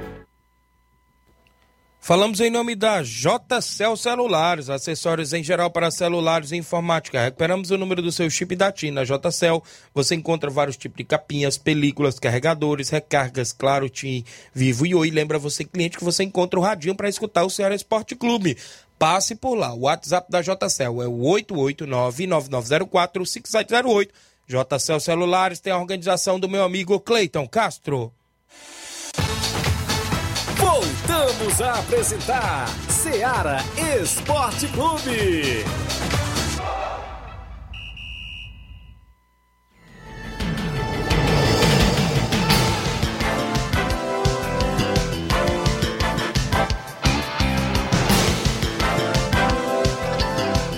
Falamos em nome da JCL Celulares, acessórios em geral para celulares e informática. Recuperamos o número do seu chip da TIM. Na JCL você encontra vários tipos de capinhas, películas, carregadores, recargas, claro, TIM, Vivo e Oi. Lembra você, cliente, que você encontra o radinho para escutar o Ceará Esporte Clube. Passe por lá. O WhatsApp da JCL é o 889-9904-5708. JCL Celulares tem a organização do meu amigo Cleiton Castro. Voltamos a apresentar Seara Esporte Clube.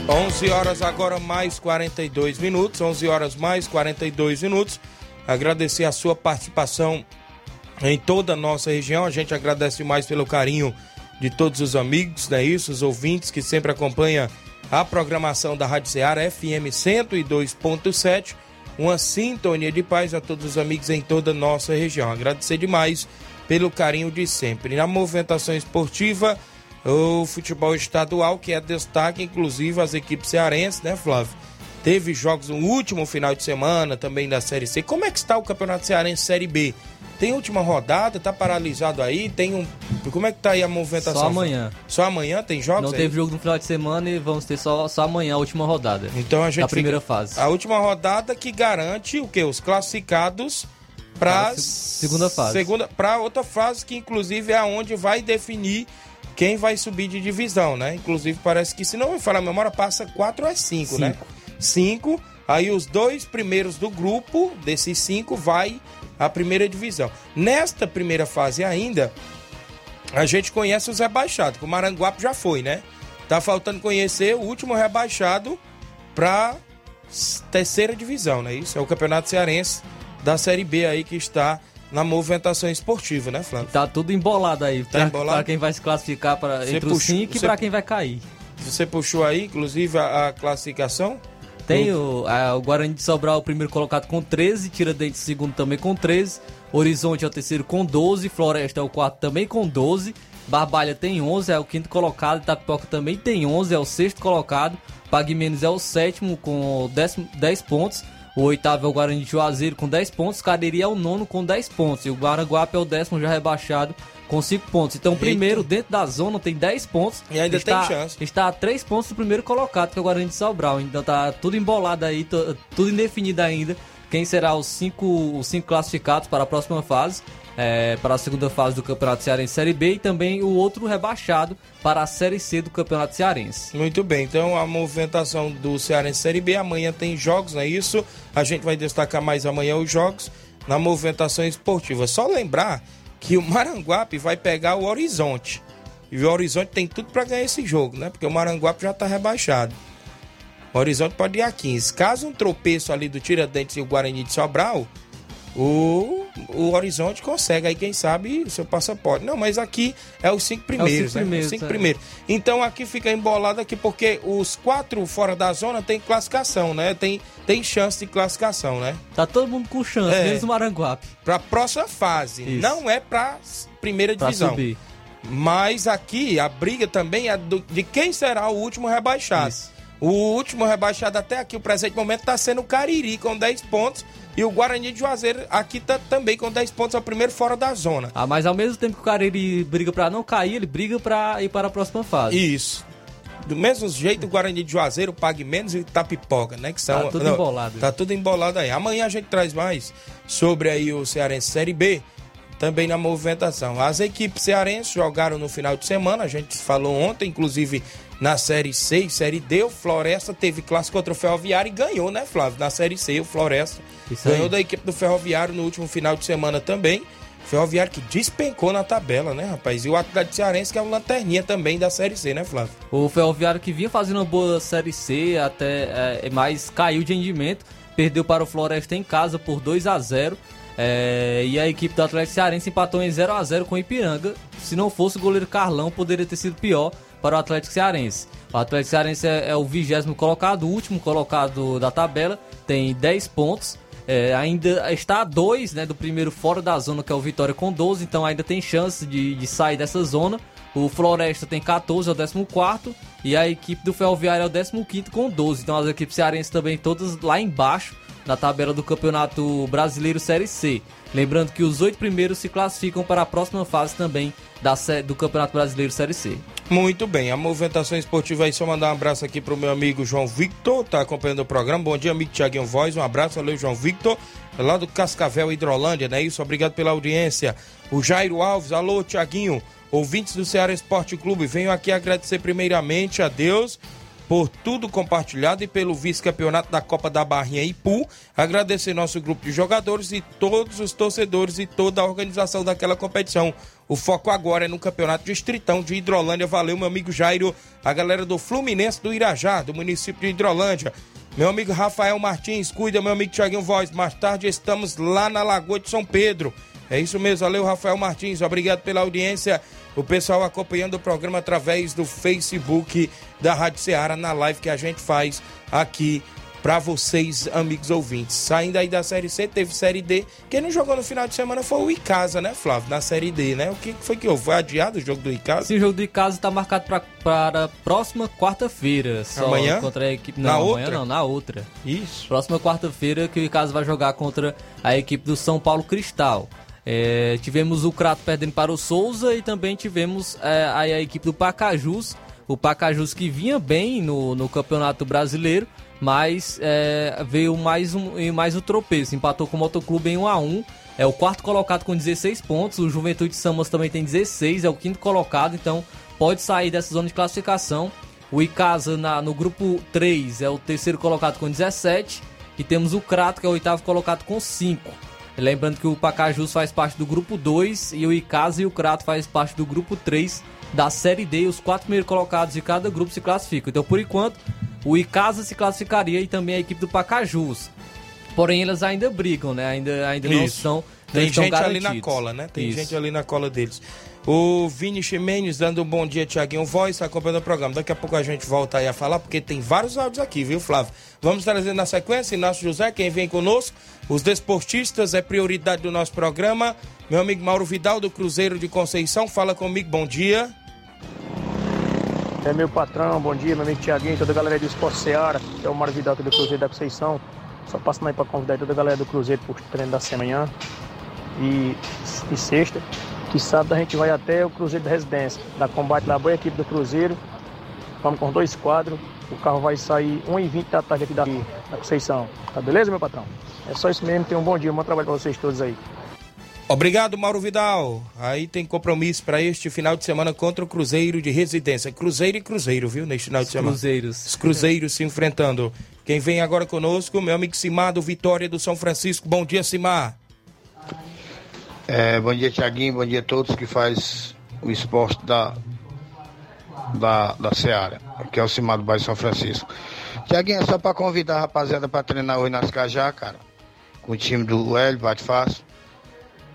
Onze horas agora mais 42 minutos, 11 horas mais 42 minutos. Agradecer a sua participação em toda a nossa região. A gente agradece mais pelo carinho de todos os amigos, né? Isso, os ouvintes que sempre acompanham a programação da Rádio Ceará FM 102.7. Uma sintonia de paz a todos os amigos em toda a nossa região. Agradecer demais pelo carinho de sempre. Na movimentação esportiva, o futebol estadual, que é destaque, inclusive as equipes cearenses, né, Flávio? Teve jogos no último final de semana também da Série C. Como é que está o Campeonato Cearense Série B? Tem última rodada, tá paralisado aí, tem um. Como é que tá aí a movimentação? Só amanhã. Só amanhã tem jogos? Não aí? teve jogo no final de semana e vamos ter só, só amanhã a última rodada. Então a gente Da primeira fase. A última rodada que garante o quê? Os classificados para Para a se- segunda fase. Segunda para outra fase que inclusive é aonde vai definir quem vai subir de divisão, né? Inclusive parece que se não me falar a memória passa 4 a 5, né? 5. Aí os dois primeiros do grupo desses cinco vai à primeira divisão. Nesta primeira fase ainda, a gente conhece os rebaixados, que o Maranguape já foi, né? Tá faltando conhecer o último rebaixado para terceira divisão, né? Isso é o Campeonato Cearense da Série B aí que está na movimentação esportiva, né, Flávio? Tá tudo embolado aí. Tá pra, embolado? pra quem vai se classificar pra, Você entre os puxou- cinco e pra quem vai cair. Você puxou aí, inclusive, a, a classificação? Tem o, a- o Guarani de Sobral, o primeiro colocado com 13, Tiradentes o segundo também com 13, Horizonte é o terceiro com 12, Floresta é o quarto também com 12, Barbalha tem 11, é o quinto colocado, Itapipoca também tem 11, é o sexto colocado, Pague Menos é o sétimo com 10, 10 pontos, o oitavo é o Guarani de Juazeiro com 10 pontos, Cariri é o nono com 10 pontos, e o Guaraguape é o décimo já rebaixado com 5 pontos. Então o Eita. primeiro dentro da zona tem 10 pontos. E ainda está, tem chance. Está a 3 pontos do primeiro colocado, que é o Guarani de Sobral. Então tá tudo embolado aí, tudo indefinido ainda. Quem será os cinco, os cinco classificados para a próxima fase, é, para a segunda fase do Campeonato Cearense Série B e também o outro rebaixado para a Série C do Campeonato Cearense. Muito bem, então a movimentação do Cearense Série B, amanhã tem jogos, não é isso? A gente vai destacar mais amanhã os jogos na movimentação esportiva. Só lembrar que o Maranguape vai pegar o Horizonte. E o Horizonte tem tudo para ganhar esse jogo, né? Porque o Maranguape já tá rebaixado. O Horizonte pode ir a 15. Caso um tropeço ali do Tiradentes e o Guarani de Sobral, o, o Horizonte consegue aí, quem sabe, o seu passaporte. Não, mas aqui é os cinco primeiros, cinco né? primeiros, os cinco é. primeiros. Então aqui fica embolado aqui porque os quatro fora da zona tem classificação, né? Tem, tem chance de classificação, né? Tá todo mundo com chance, É. menos o Maranguape. Pra próxima fase. Isso. Não é pra primeira Pra divisão. subir. Mas aqui a briga também é do- de quem será o último rebaixado. O último rebaixado até aqui, o presente momento, está sendo o Cariri com 10 pontos. E o Guarani de Juazeiro aqui tá também com 10 pontos, é o primeiro fora da zona. Ah, mas ao mesmo tempo que o ele briga pra não cair, ele briga pra ir para a próxima fase. Isso. do mesmo jeito o Guarani de Juazeiro pague menos e Itapipoca, né? Que são, Tá tudo embolado. Tá tudo embolado aí. Amanhã a gente traz mais sobre aí o Cearense Série B, também na movimentação. As equipes cearenses jogaram no final de semana, a gente falou ontem, inclusive na Série C e Série D, o Floresta teve clássico contra o Ferroviário e ganhou, né, Flávio? Na Série C, o Floresta Isso aí. ganhou da equipe do Ferroviário no último final de semana também. Ferroviário que despencou na tabela, né, rapaz? E o Atlético Cearense que é um lanterninha também da Série C, né, Flávio? O Ferroviário que vinha fazendo uma boa Série C, até é, mas caiu de rendimento, perdeu para o Floresta em casa por 2 a 0 é, e a equipe do Atlético Cearense empatou em 0 a 0 com o Ipiranga. Se não fosse o goleiro Carlão, poderia ter sido pior para o Atlético Cearense. O Atlético Cearense é, é o vigésimo colocado, o último colocado da tabela, tem 10 pontos. É, ainda está a 2 né, do primeiro fora da zona, que é o Vitória com 12, então ainda tem chance de, de sair dessa zona. O Floresta tem 14, é o 14, e a equipe do Ferroviário é o 15 com 12. Então as equipes cearenses também todas lá embaixo na tabela do Campeonato Brasileiro Série C. Lembrando que os oito primeiros se classificam para a próxima fase também da, do Campeonato Brasileiro Série C. Muito bem, a movimentação esportiva aí, só mandar um abraço aqui pro meu amigo João Victor, tá acompanhando o programa. Bom dia, amigo Tiaguinho Voz, um abraço, valeu, João Victor, lá do Cascavel, Hidrolândia, né? Isso, obrigado pela audiência. O Jairo Alves, alô, Tiaguinho, ouvintes do Ceará Esporte Clube, venho aqui agradecer primeiramente a Deus por tudo compartilhado e pelo vice-campeonato da Copa da Barrinha Ipu. Agradecer nosso grupo de jogadores e todos os torcedores e toda a organização daquela competição. O foco agora é no Campeonato Distritão de Hidrolândia. Valeu, meu amigo Jairo, a galera do Fluminense do Irajá, do município de Hidrolândia. Meu amigo Rafael Martins, cuida, meu amigo Tiaguinho Voz. Mais tarde estamos lá na Lagoa de São Pedro. É isso mesmo, valeu, Rafael Martins. Obrigado pela audiência. O pessoal acompanhando o programa através do Facebook da Rádio Ceará na live que a gente faz aqui pra vocês, amigos ouvintes. Saindo aí da Série C, teve Série D. Quem não jogou no final de semana foi o Icasa, né, Flávio? Na Série D, né? O que foi que houve? Foi adiado o jogo do Icasa? Esse jogo de casa está marcado pra- para a próxima quarta-feira. Amanhã? Contra a equipe... Na Não, amanhã outra? não, na outra. Isso. Próxima quarta-feira que o Icasa vai jogar contra a equipe do São Paulo Cristal. É, tivemos o Crato perdendo para o Souza e também tivemos é, aí a equipe do Pacajus. O Pacajus que vinha bem no, no Campeonato Brasileiro, mas é, veio mais um, mais um tropeço. Empatou com o Motoclube em 1 a 1 É o quarto colocado com 16 pontos. O Juventude Samas também tem 16, é o quinto colocado, então pode sair dessa zona de classificação. O Icasa na- no grupo 3 é o terceiro colocado com 17. E temos o Crato, que é o oitavo colocado com 5. Lembrando que o Pacajus faz parte do grupo 2 e o Icasa e o Crato faz parte do grupo 3 da Série D. Os quatro primeiros colocados de cada grupo se classificam. Então, por enquanto, o Icasa se classificaria e também a equipe do Pacajus. Porém, elas ainda brigam, né? Ainda, ainda não Isso. estão. Tem gente ali na garantidos. cola, né? Tem Isso. gente ali na cola deles. O Vini Ximenes dando um bom dia, Tiaguinho Voz, acompanhando o programa. Daqui a pouco a gente volta aí a falar, porque tem vários áudios aqui, viu, Flávio? Vamos trazer na sequência, Inácio José, quem vem conosco. Os desportistas é prioridade do nosso programa. Meu amigo Mauro Vidal, do Cruzeiro de Conceição, fala comigo, bom dia. É meu patrão, bom dia, meu amigo Tiaguinho, toda a galera do Esporte Seara, é o Mário Vidal aqui do Cruzeiro da Conceição. Só passando aí para convidar toda a galera do Cruzeiro pro treino da semana e, e sexta. Que sábado a gente vai até o Cruzeiro da Residência, da combate lá, boa equipe do Cruzeiro. Vamos com dois quadros, o carro vai sair 1h20 da tarde aqui da, da Conceição. Tá beleza, meu patrão? É só isso mesmo, tenham um bom dia, um bom trabalho para vocês todos aí. Obrigado, Mauro Vidal. Aí tem compromisso para este final de semana contra o Cruzeiro de Residência. Cruzeiro e Cruzeiro, viu? Neste final de semana. Cruzeiros. Os Cruzeiros se enfrentando. Quem vem agora conosco, meu amigo Simar do Vitória do São Francisco. Bom dia, Simar. É, bom dia, Tiaguinho. Bom dia a todos que faz o esporte da, da, da Seara, que é o Cimar do Bairro São Francisco. Tiaguinho, é só para convidar a rapaziada para treinar hoje nas Cajá, cara, com o time do Hélio, Bate Fácil.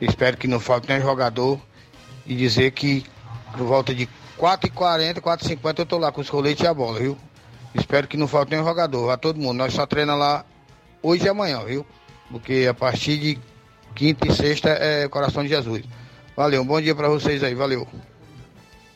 Espero que não falte nenhum jogador e dizer que por volta de 4h40, 4h50 eu tô lá com os coletes e a bola, viu? Espero que não falte nenhum jogador, vá todo mundo. Nós só treina lá hoje e amanhã, viu? Porque a partir de quinta e sexta é Coração de Jesus. Valeu, um bom dia para vocês aí, valeu.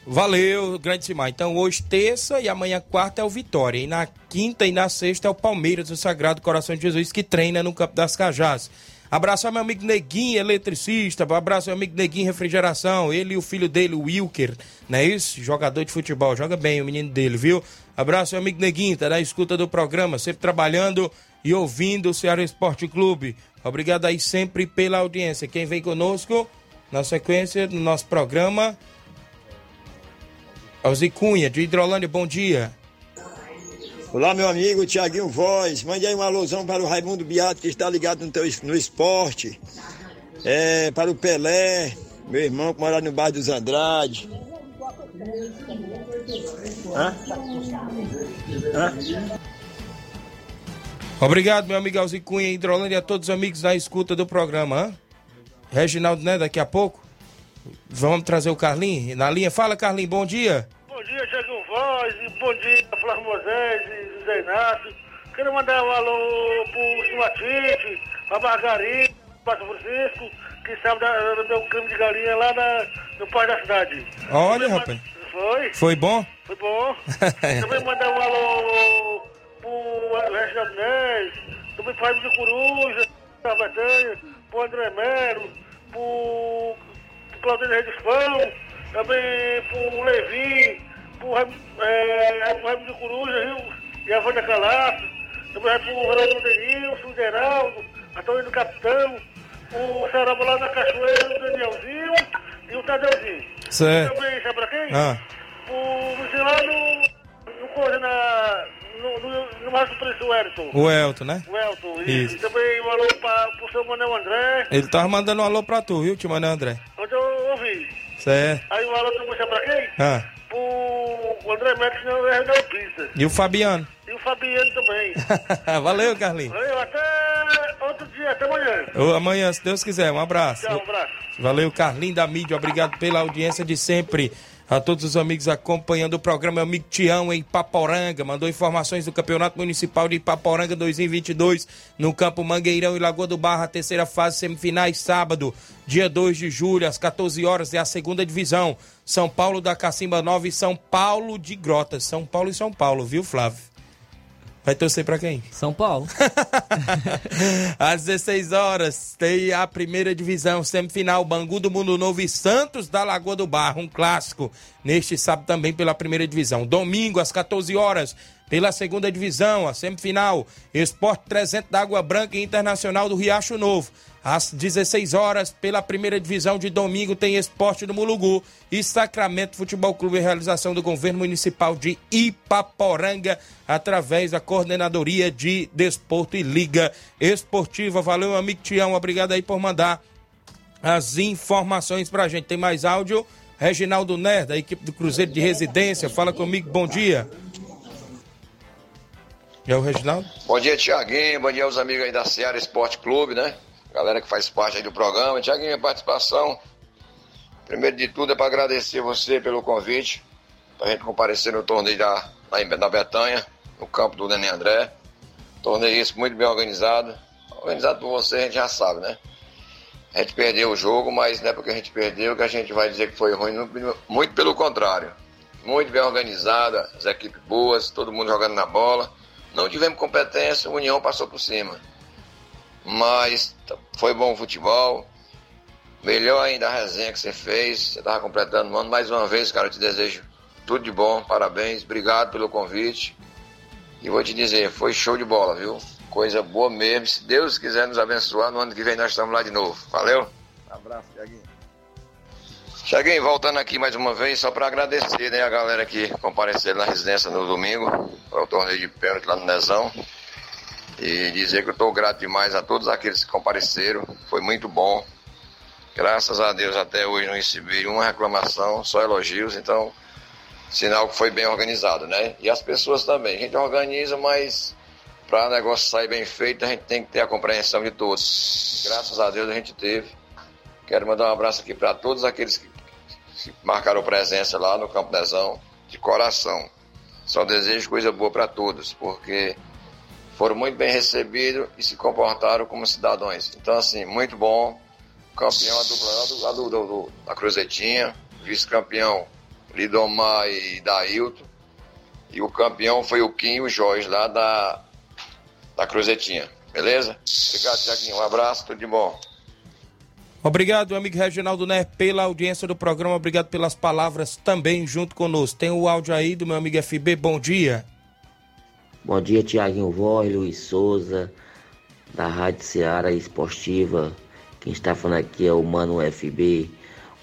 Valeu, grande Simar. Então hoje terça e amanhã quarta é o Vitória. E na quinta e na sexta é o Palmeiras, o Sagrado Coração de Jesus, que treina no Campo das Cajás. Abraço ao meu amigo Neguinho, eletricista. Abraço meu amigo Neguinho, refrigeração. Ele e o filho dele, o Wilker, não é isso? Jogador de futebol. Joga bem o menino dele, viu? Abraço, meu amigo Neguinho, tá na escuta do programa, sempre trabalhando e ouvindo o Ceará Esporte Clube. Obrigado aí sempre pela audiência. Quem vem conosco na sequência do nosso programa, Alzi Cunha, de Hidrolândia, bom dia. Olá, meu amigo Tiaguinho Voz. Mande aí uma alusão para o Raimundo Beato, que está ligado no, teu, no esporte. É, para o Pelé, meu irmão que mora no bairro dos Andrade. Hã? Hã? Obrigado, meu amigo Alzi Cunha, Hidrolândia, e a todos os amigos da escuta do programa. Hã? Reginaldo, né? Daqui a pouco. Vamos trazer o Carlinho na linha. Fala, Carlinho, bom dia. Bom dia, E bom dia, Flávio Moisés e José Inácio. Quero mandar um alô pro Simatite, pra Margarida, pra São Francisco, que sabe da, deu um crime de galinha lá na, no pai da cidade. Olha, Também rapaz. Foi? Foi bom? Foi bom. Também mandar um alô pro Reginaldo Neves, também pro Raio de Coruja, pra pro André Melo, pro, Claudinho Reis de Pão, também pro Levi, pro Raio é, pro de Coruja, viu? E a Wanda Calaço, também pro Ronaldo Denilson, o Geraldo, Antônio do Capitão, o Saraba lá na Cachoeira, o Danielzinho e o Tadeuzinho. Certo. Também, sabe pra quem? Ah. o Luciano lá no, no coisa na, no, no, no Márcio Preço, o Elton. O Elton, né? O Elton. Isso. E, e também um alô para o seu Manuel André, Ele tava mandando um alô pra tu, viu, tio Mano André? onde eu ouvi. Certo. Aí um alô também, sabe pra quem? Ah. André Max, não é da pista. E o Fabiano? E o Fabiano também. Valeu, Carlinhos. Valeu, até outro dia, até amanhã. Ô, Amanhã, se Deus quiser, um abraço. Tchau, um abraço. Valeu, Carlinho da mídia. Obrigado pela audiência de sempre. A todos os amigos acompanhando o programa, meu amigo Tião em Ipaporanga, mandou informações do Campeonato Municipal de Ipaporanga 2022 no Campo Mangueirão e Lagoa do Barra, terceira fase semifinais, sábado, dia 2 de julho, às 14 horas, é a segunda divisão. São Paulo da Cacimba Nova e São Paulo de Grotas. São Paulo e São Paulo, viu, Flávio? Vai torcer pra quem? São Paulo. Às 16 horas tem a primeira divisão, semifinal, Bangu do Mundo Novo e Santos da Lagoa do Barro, um clássico. Neste sábado também pela primeira divisão. Domingo, às 14 horas, pela segunda divisão, a semifinal, Esporte 300 da Água Branca e Internacional do Riacho Novo. Às 16 horas, pela primeira divisão de domingo, tem Esporte do Mulugu e Sacramento Futebol Clube, realização do governo municipal de Ipaporanga, através da Coordenadoria de Desporto e Liga Esportiva. Valeu, amigo Tião, obrigado aí por mandar as informações pra gente. Tem mais áudio? Reginaldo Ner, da equipe do Cruzeiro de Residência, fala comigo, bom dia. É o Reginaldo? Bom dia, Tiaguinho. Bom dia aos amigos aí da Seara Esporte Clube, né? Galera que faz parte aí do programa. Tiaguinho, minha participação. Primeiro de tudo é para agradecer você pelo convite, para a gente comparecer no torneio da, da Betanha, no campo do Nenê André. Torneio esse muito bem organizado. Organizado por você, a gente já sabe, né? A gente perdeu o jogo, mas não é porque a gente perdeu que a gente vai dizer que foi ruim. Muito pelo contrário. Muito bem organizada, as equipes boas, todo mundo jogando na bola. Não tivemos competência, a União passou por cima. Mas foi bom o futebol. Melhor ainda a resenha que você fez. Você estava completando o ano. Mais uma vez, cara, eu te desejo tudo de bom. Parabéns. Obrigado pelo convite. E vou te dizer, foi show de bola, viu? Coisa boa mesmo. Se Deus quiser nos abençoar, no ano que vem nós estamos lá de novo. Valeu? Abraço, Tiaguinho. Cheguei voltando aqui mais uma vez só para agradecer né, a galera que compareceu na residência no domingo, para o torneio de pênalti lá no Nezão. E dizer que eu estou grato demais a todos aqueles que compareceram. Foi muito bom. Graças a Deus até hoje não recebi uma reclamação, só elogios, então sinal que foi bem organizado, né? E as pessoas também. A gente organiza, mas para o negócio sair bem feito, a gente tem que ter a compreensão de todos. Graças a Deus a gente teve. Quero mandar um abraço aqui para todos aqueles que que marcaram presença lá no Campo Nezão, de coração. Só desejo coisa boa para todos, porque foram muito bem recebidos e se comportaram como cidadãos. Então, assim, muito bom. Campeão a dupla lá do, do, do, da Cruzetinha, vice-campeão Lidomar e Dailton. E o campeão foi o Kim e o Jorge lá da, da Cruzetinha. Beleza? Obrigado, Tiaguinho. Um abraço, tudo de bom. Obrigado, amigo Reginaldo Né, pela audiência do programa. Obrigado pelas palavras também junto conosco. Tem o áudio aí do meu amigo FB. Bom dia. Bom dia, Tiaguinho Voz, Luiz Souza, da Rádio Ceará Esportiva. Quem está falando aqui é o Mano FB.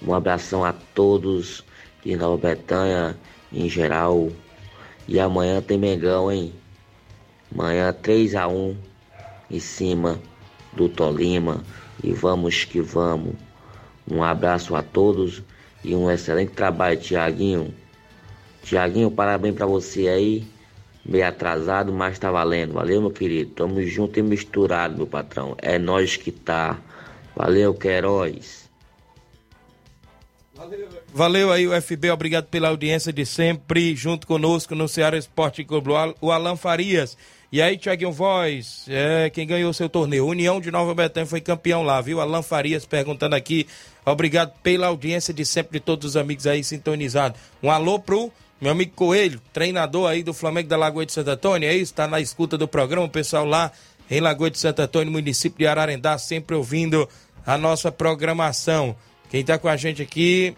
Um abração a todos de Nova Bretanha, em geral. E amanhã tem Mengão, hein? Amanhã 3 a 1 em cima do Tolima. E vamos que vamos. Um abraço a todos e um excelente trabalho, Tiaguinho. Tiaguinho, parabéns para você aí. Meio atrasado, mas tá valendo. Valeu, meu querido. Tamo junto e misturado, meu patrão. É nós que tá. Valeu, Queiroz. Valeu aí o FB, obrigado pela audiência de sempre, junto conosco no Ceará Esporte Clube. O Alan Farias. E aí, Tiaguinho Voz, é, quem ganhou seu torneio? União de Nova Betânia foi campeão lá, viu? Alan Farias perguntando aqui. Obrigado pela audiência de sempre de todos os amigos aí sintonizados. Um alô pro meu amigo Coelho, treinador aí do Flamengo da Lagoa de Santo Antônio, é isso? Tá na escuta do programa, o pessoal lá em Lagoa de Santo Antônio, município de Ararendá, sempre ouvindo a nossa programação. Quem tá com a gente aqui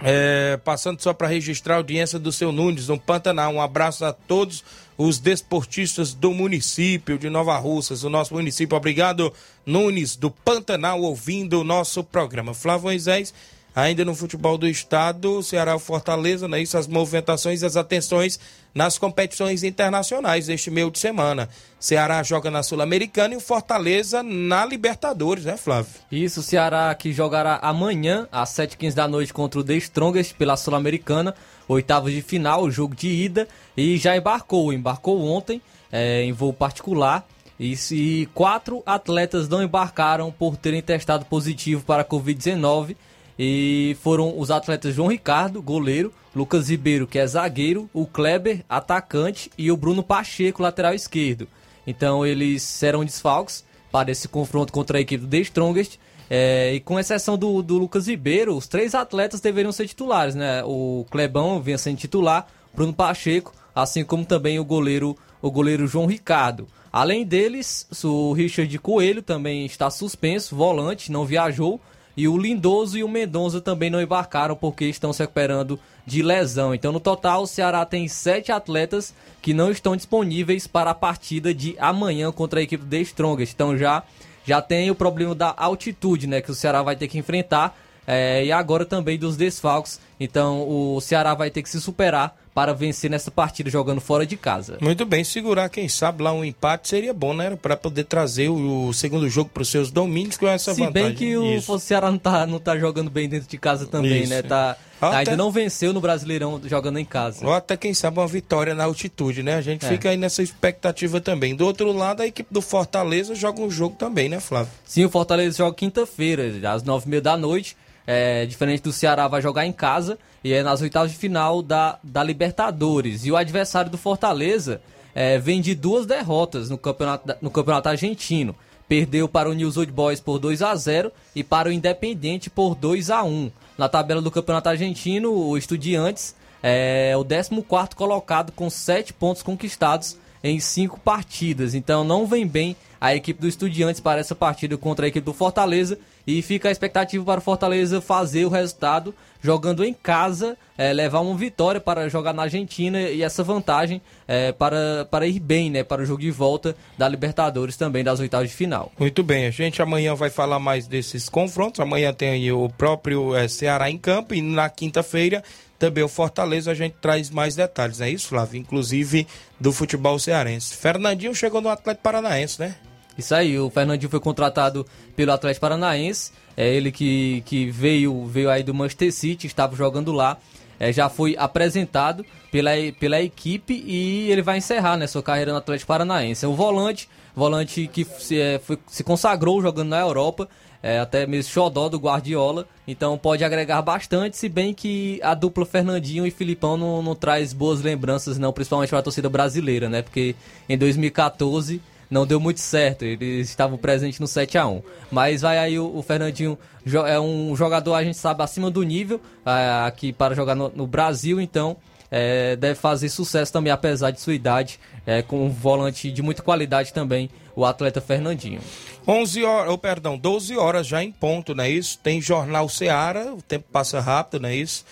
é, passando só para registrar a audiência do seu Nunes, no Pantanal. Um abraço a todos os desportistas do município de Nova Russas, o nosso município. Obrigado, Nunes, do Pantanal, ouvindo o nosso programa. Flávio Moisés, ainda no futebol do estado, Ceará Fortaleza, né? Isso, as movimentações e as atenções nas competições internacionais deste meio de semana. Ceará joga na Sul-Americana e o Fortaleza na Libertadores, né, Flávio? Isso, o Ceará que jogará amanhã às 7h15 da noite contra o The Strongest pela Sul-Americana, oitavos de final, jogo de ida, e já embarcou, embarcou ontem é, em voo particular. E se quatro atletas não embarcaram por terem testado positivo para a Covid-19 e foram os atletas João Ricardo, goleiro, Lucas Ribeiro, que é zagueiro, o Kleber, atacante, e o Bruno Pacheco, lateral esquerdo. Então eles serão desfalques para esse confronto contra a equipe do The Strongest. É, e com exceção do, do Lucas Ribeiro, os três atletas deveriam ser titulares, né? O Clebão vinha sendo titular, Bruno Pacheco, assim como também o goleiro, o goleiro João Ricardo. Além deles, o Richard Coelho também está suspenso, volante, não viajou. E o Lindoso e o Mendonça também não embarcaram porque estão se recuperando de lesão. Então, no total, o Ceará tem sete atletas que não estão disponíveis para a partida de amanhã contra a equipe The Strongest. Então, já, já tem o problema da altitude, né? Que o Ceará vai ter que enfrentar. É, e agora também dos desfalques. Então, o Ceará vai ter que se superar para vencer nessa partida jogando fora de casa. Muito bem, segurar, quem sabe, lá um empate seria bom, né? Para poder trazer o, o segundo jogo para os seus domínios com essa Se vantagem. bem que o, o Ceará não tá, não tá jogando bem dentro de casa também, Isso, né? é. Tá, Até- Ainda não venceu no Brasileirão jogando em casa. Ou até, quem sabe, uma vitória na altitude, né? A gente É. fica aí nessa expectativa também. Do outro lado, a equipe do Fortaleza joga um jogo também, né, Flávio? Sim, o Fortaleza joga quinta-feira, às nove e meia da noite. É, diferente do Ceará, vai jogar em casa e é nas oitavas de final da, da Libertadores. E o adversário do Fortaleza é, vem de duas derrotas no campeonato, no campeonato argentino. Perdeu para o News Old Boys por 2 a 0 e para o Independente por 2 a 1 Na tabela do campeonato argentino, o Estudiantes é o 14 colocado com 7 pontos conquistados em 5 partidas. Então não vem bem a equipe do Estudiantes para essa partida contra a equipe do Fortaleza e fica a expectativa para o Fortaleza fazer o resultado jogando em casa, é, levar uma vitória para jogar na Argentina e essa vantagem é, para, para ir bem né, para o jogo de volta da Libertadores também das oitavas de final. Muito bem, a gente amanhã vai falar mais desses confrontos. Amanhã tem o próprio eh, Ceará em campo e na quinta-feira também o Fortaleza. A gente traz mais detalhes, não é isso, Flávio? Inclusive do futebol cearense. Fernandinho chegou no Atlético Paranaense, né? Isso aí, o Fernandinho foi contratado pelo Atlético Paranaense. É ele que, que veio, veio aí do Manchester City, estava jogando lá. É, já foi apresentado pela, pela equipe e ele vai encerrar né, sua carreira no Atlético Paranaense. É um volante, volante que se, é, foi- se consagrou jogando na Europa, é, até mesmo xodó do Guardiola, então pode agregar bastante, se bem que a dupla Fernandinho e Filipão não, não traz boas lembranças, não, principalmente para a torcida brasileira, né? Porque em 2014 não deu muito certo, eles estavam presentes no 7 a 1 Mas vai aí o, o Fernandinho, é um jogador, a gente sabe, acima do nível, ah, aqui para jogar no, no Brasil, então é, deve fazer sucesso também, apesar de sua idade, é, com um volante de muita qualidade também, o atleta Fernandinho. 11 horas, oh, perdão, 12 horas já em ponto, não é isso? Tem Jornal Seara, o tempo passa rápido, não é isso?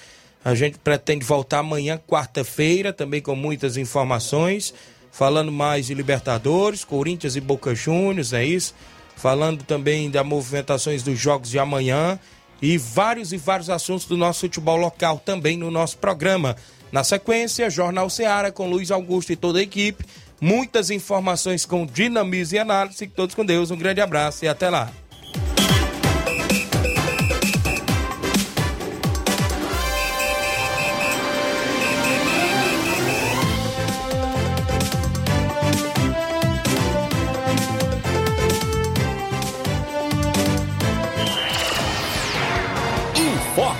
A gente pretende voltar amanhã, quarta-feira, também com muitas informações, falando mais de Libertadores, Corinthians e Boca Juniors, é isso? Falando também das movimentações dos jogos de amanhã e vários e vários assuntos do nosso futebol local também no nosso programa. Na sequência, Jornal Seara com Luiz Augusto e toda a equipe. Muitas informações com dinamismo e análise. Todos com Deus. Um grande abraço e até lá.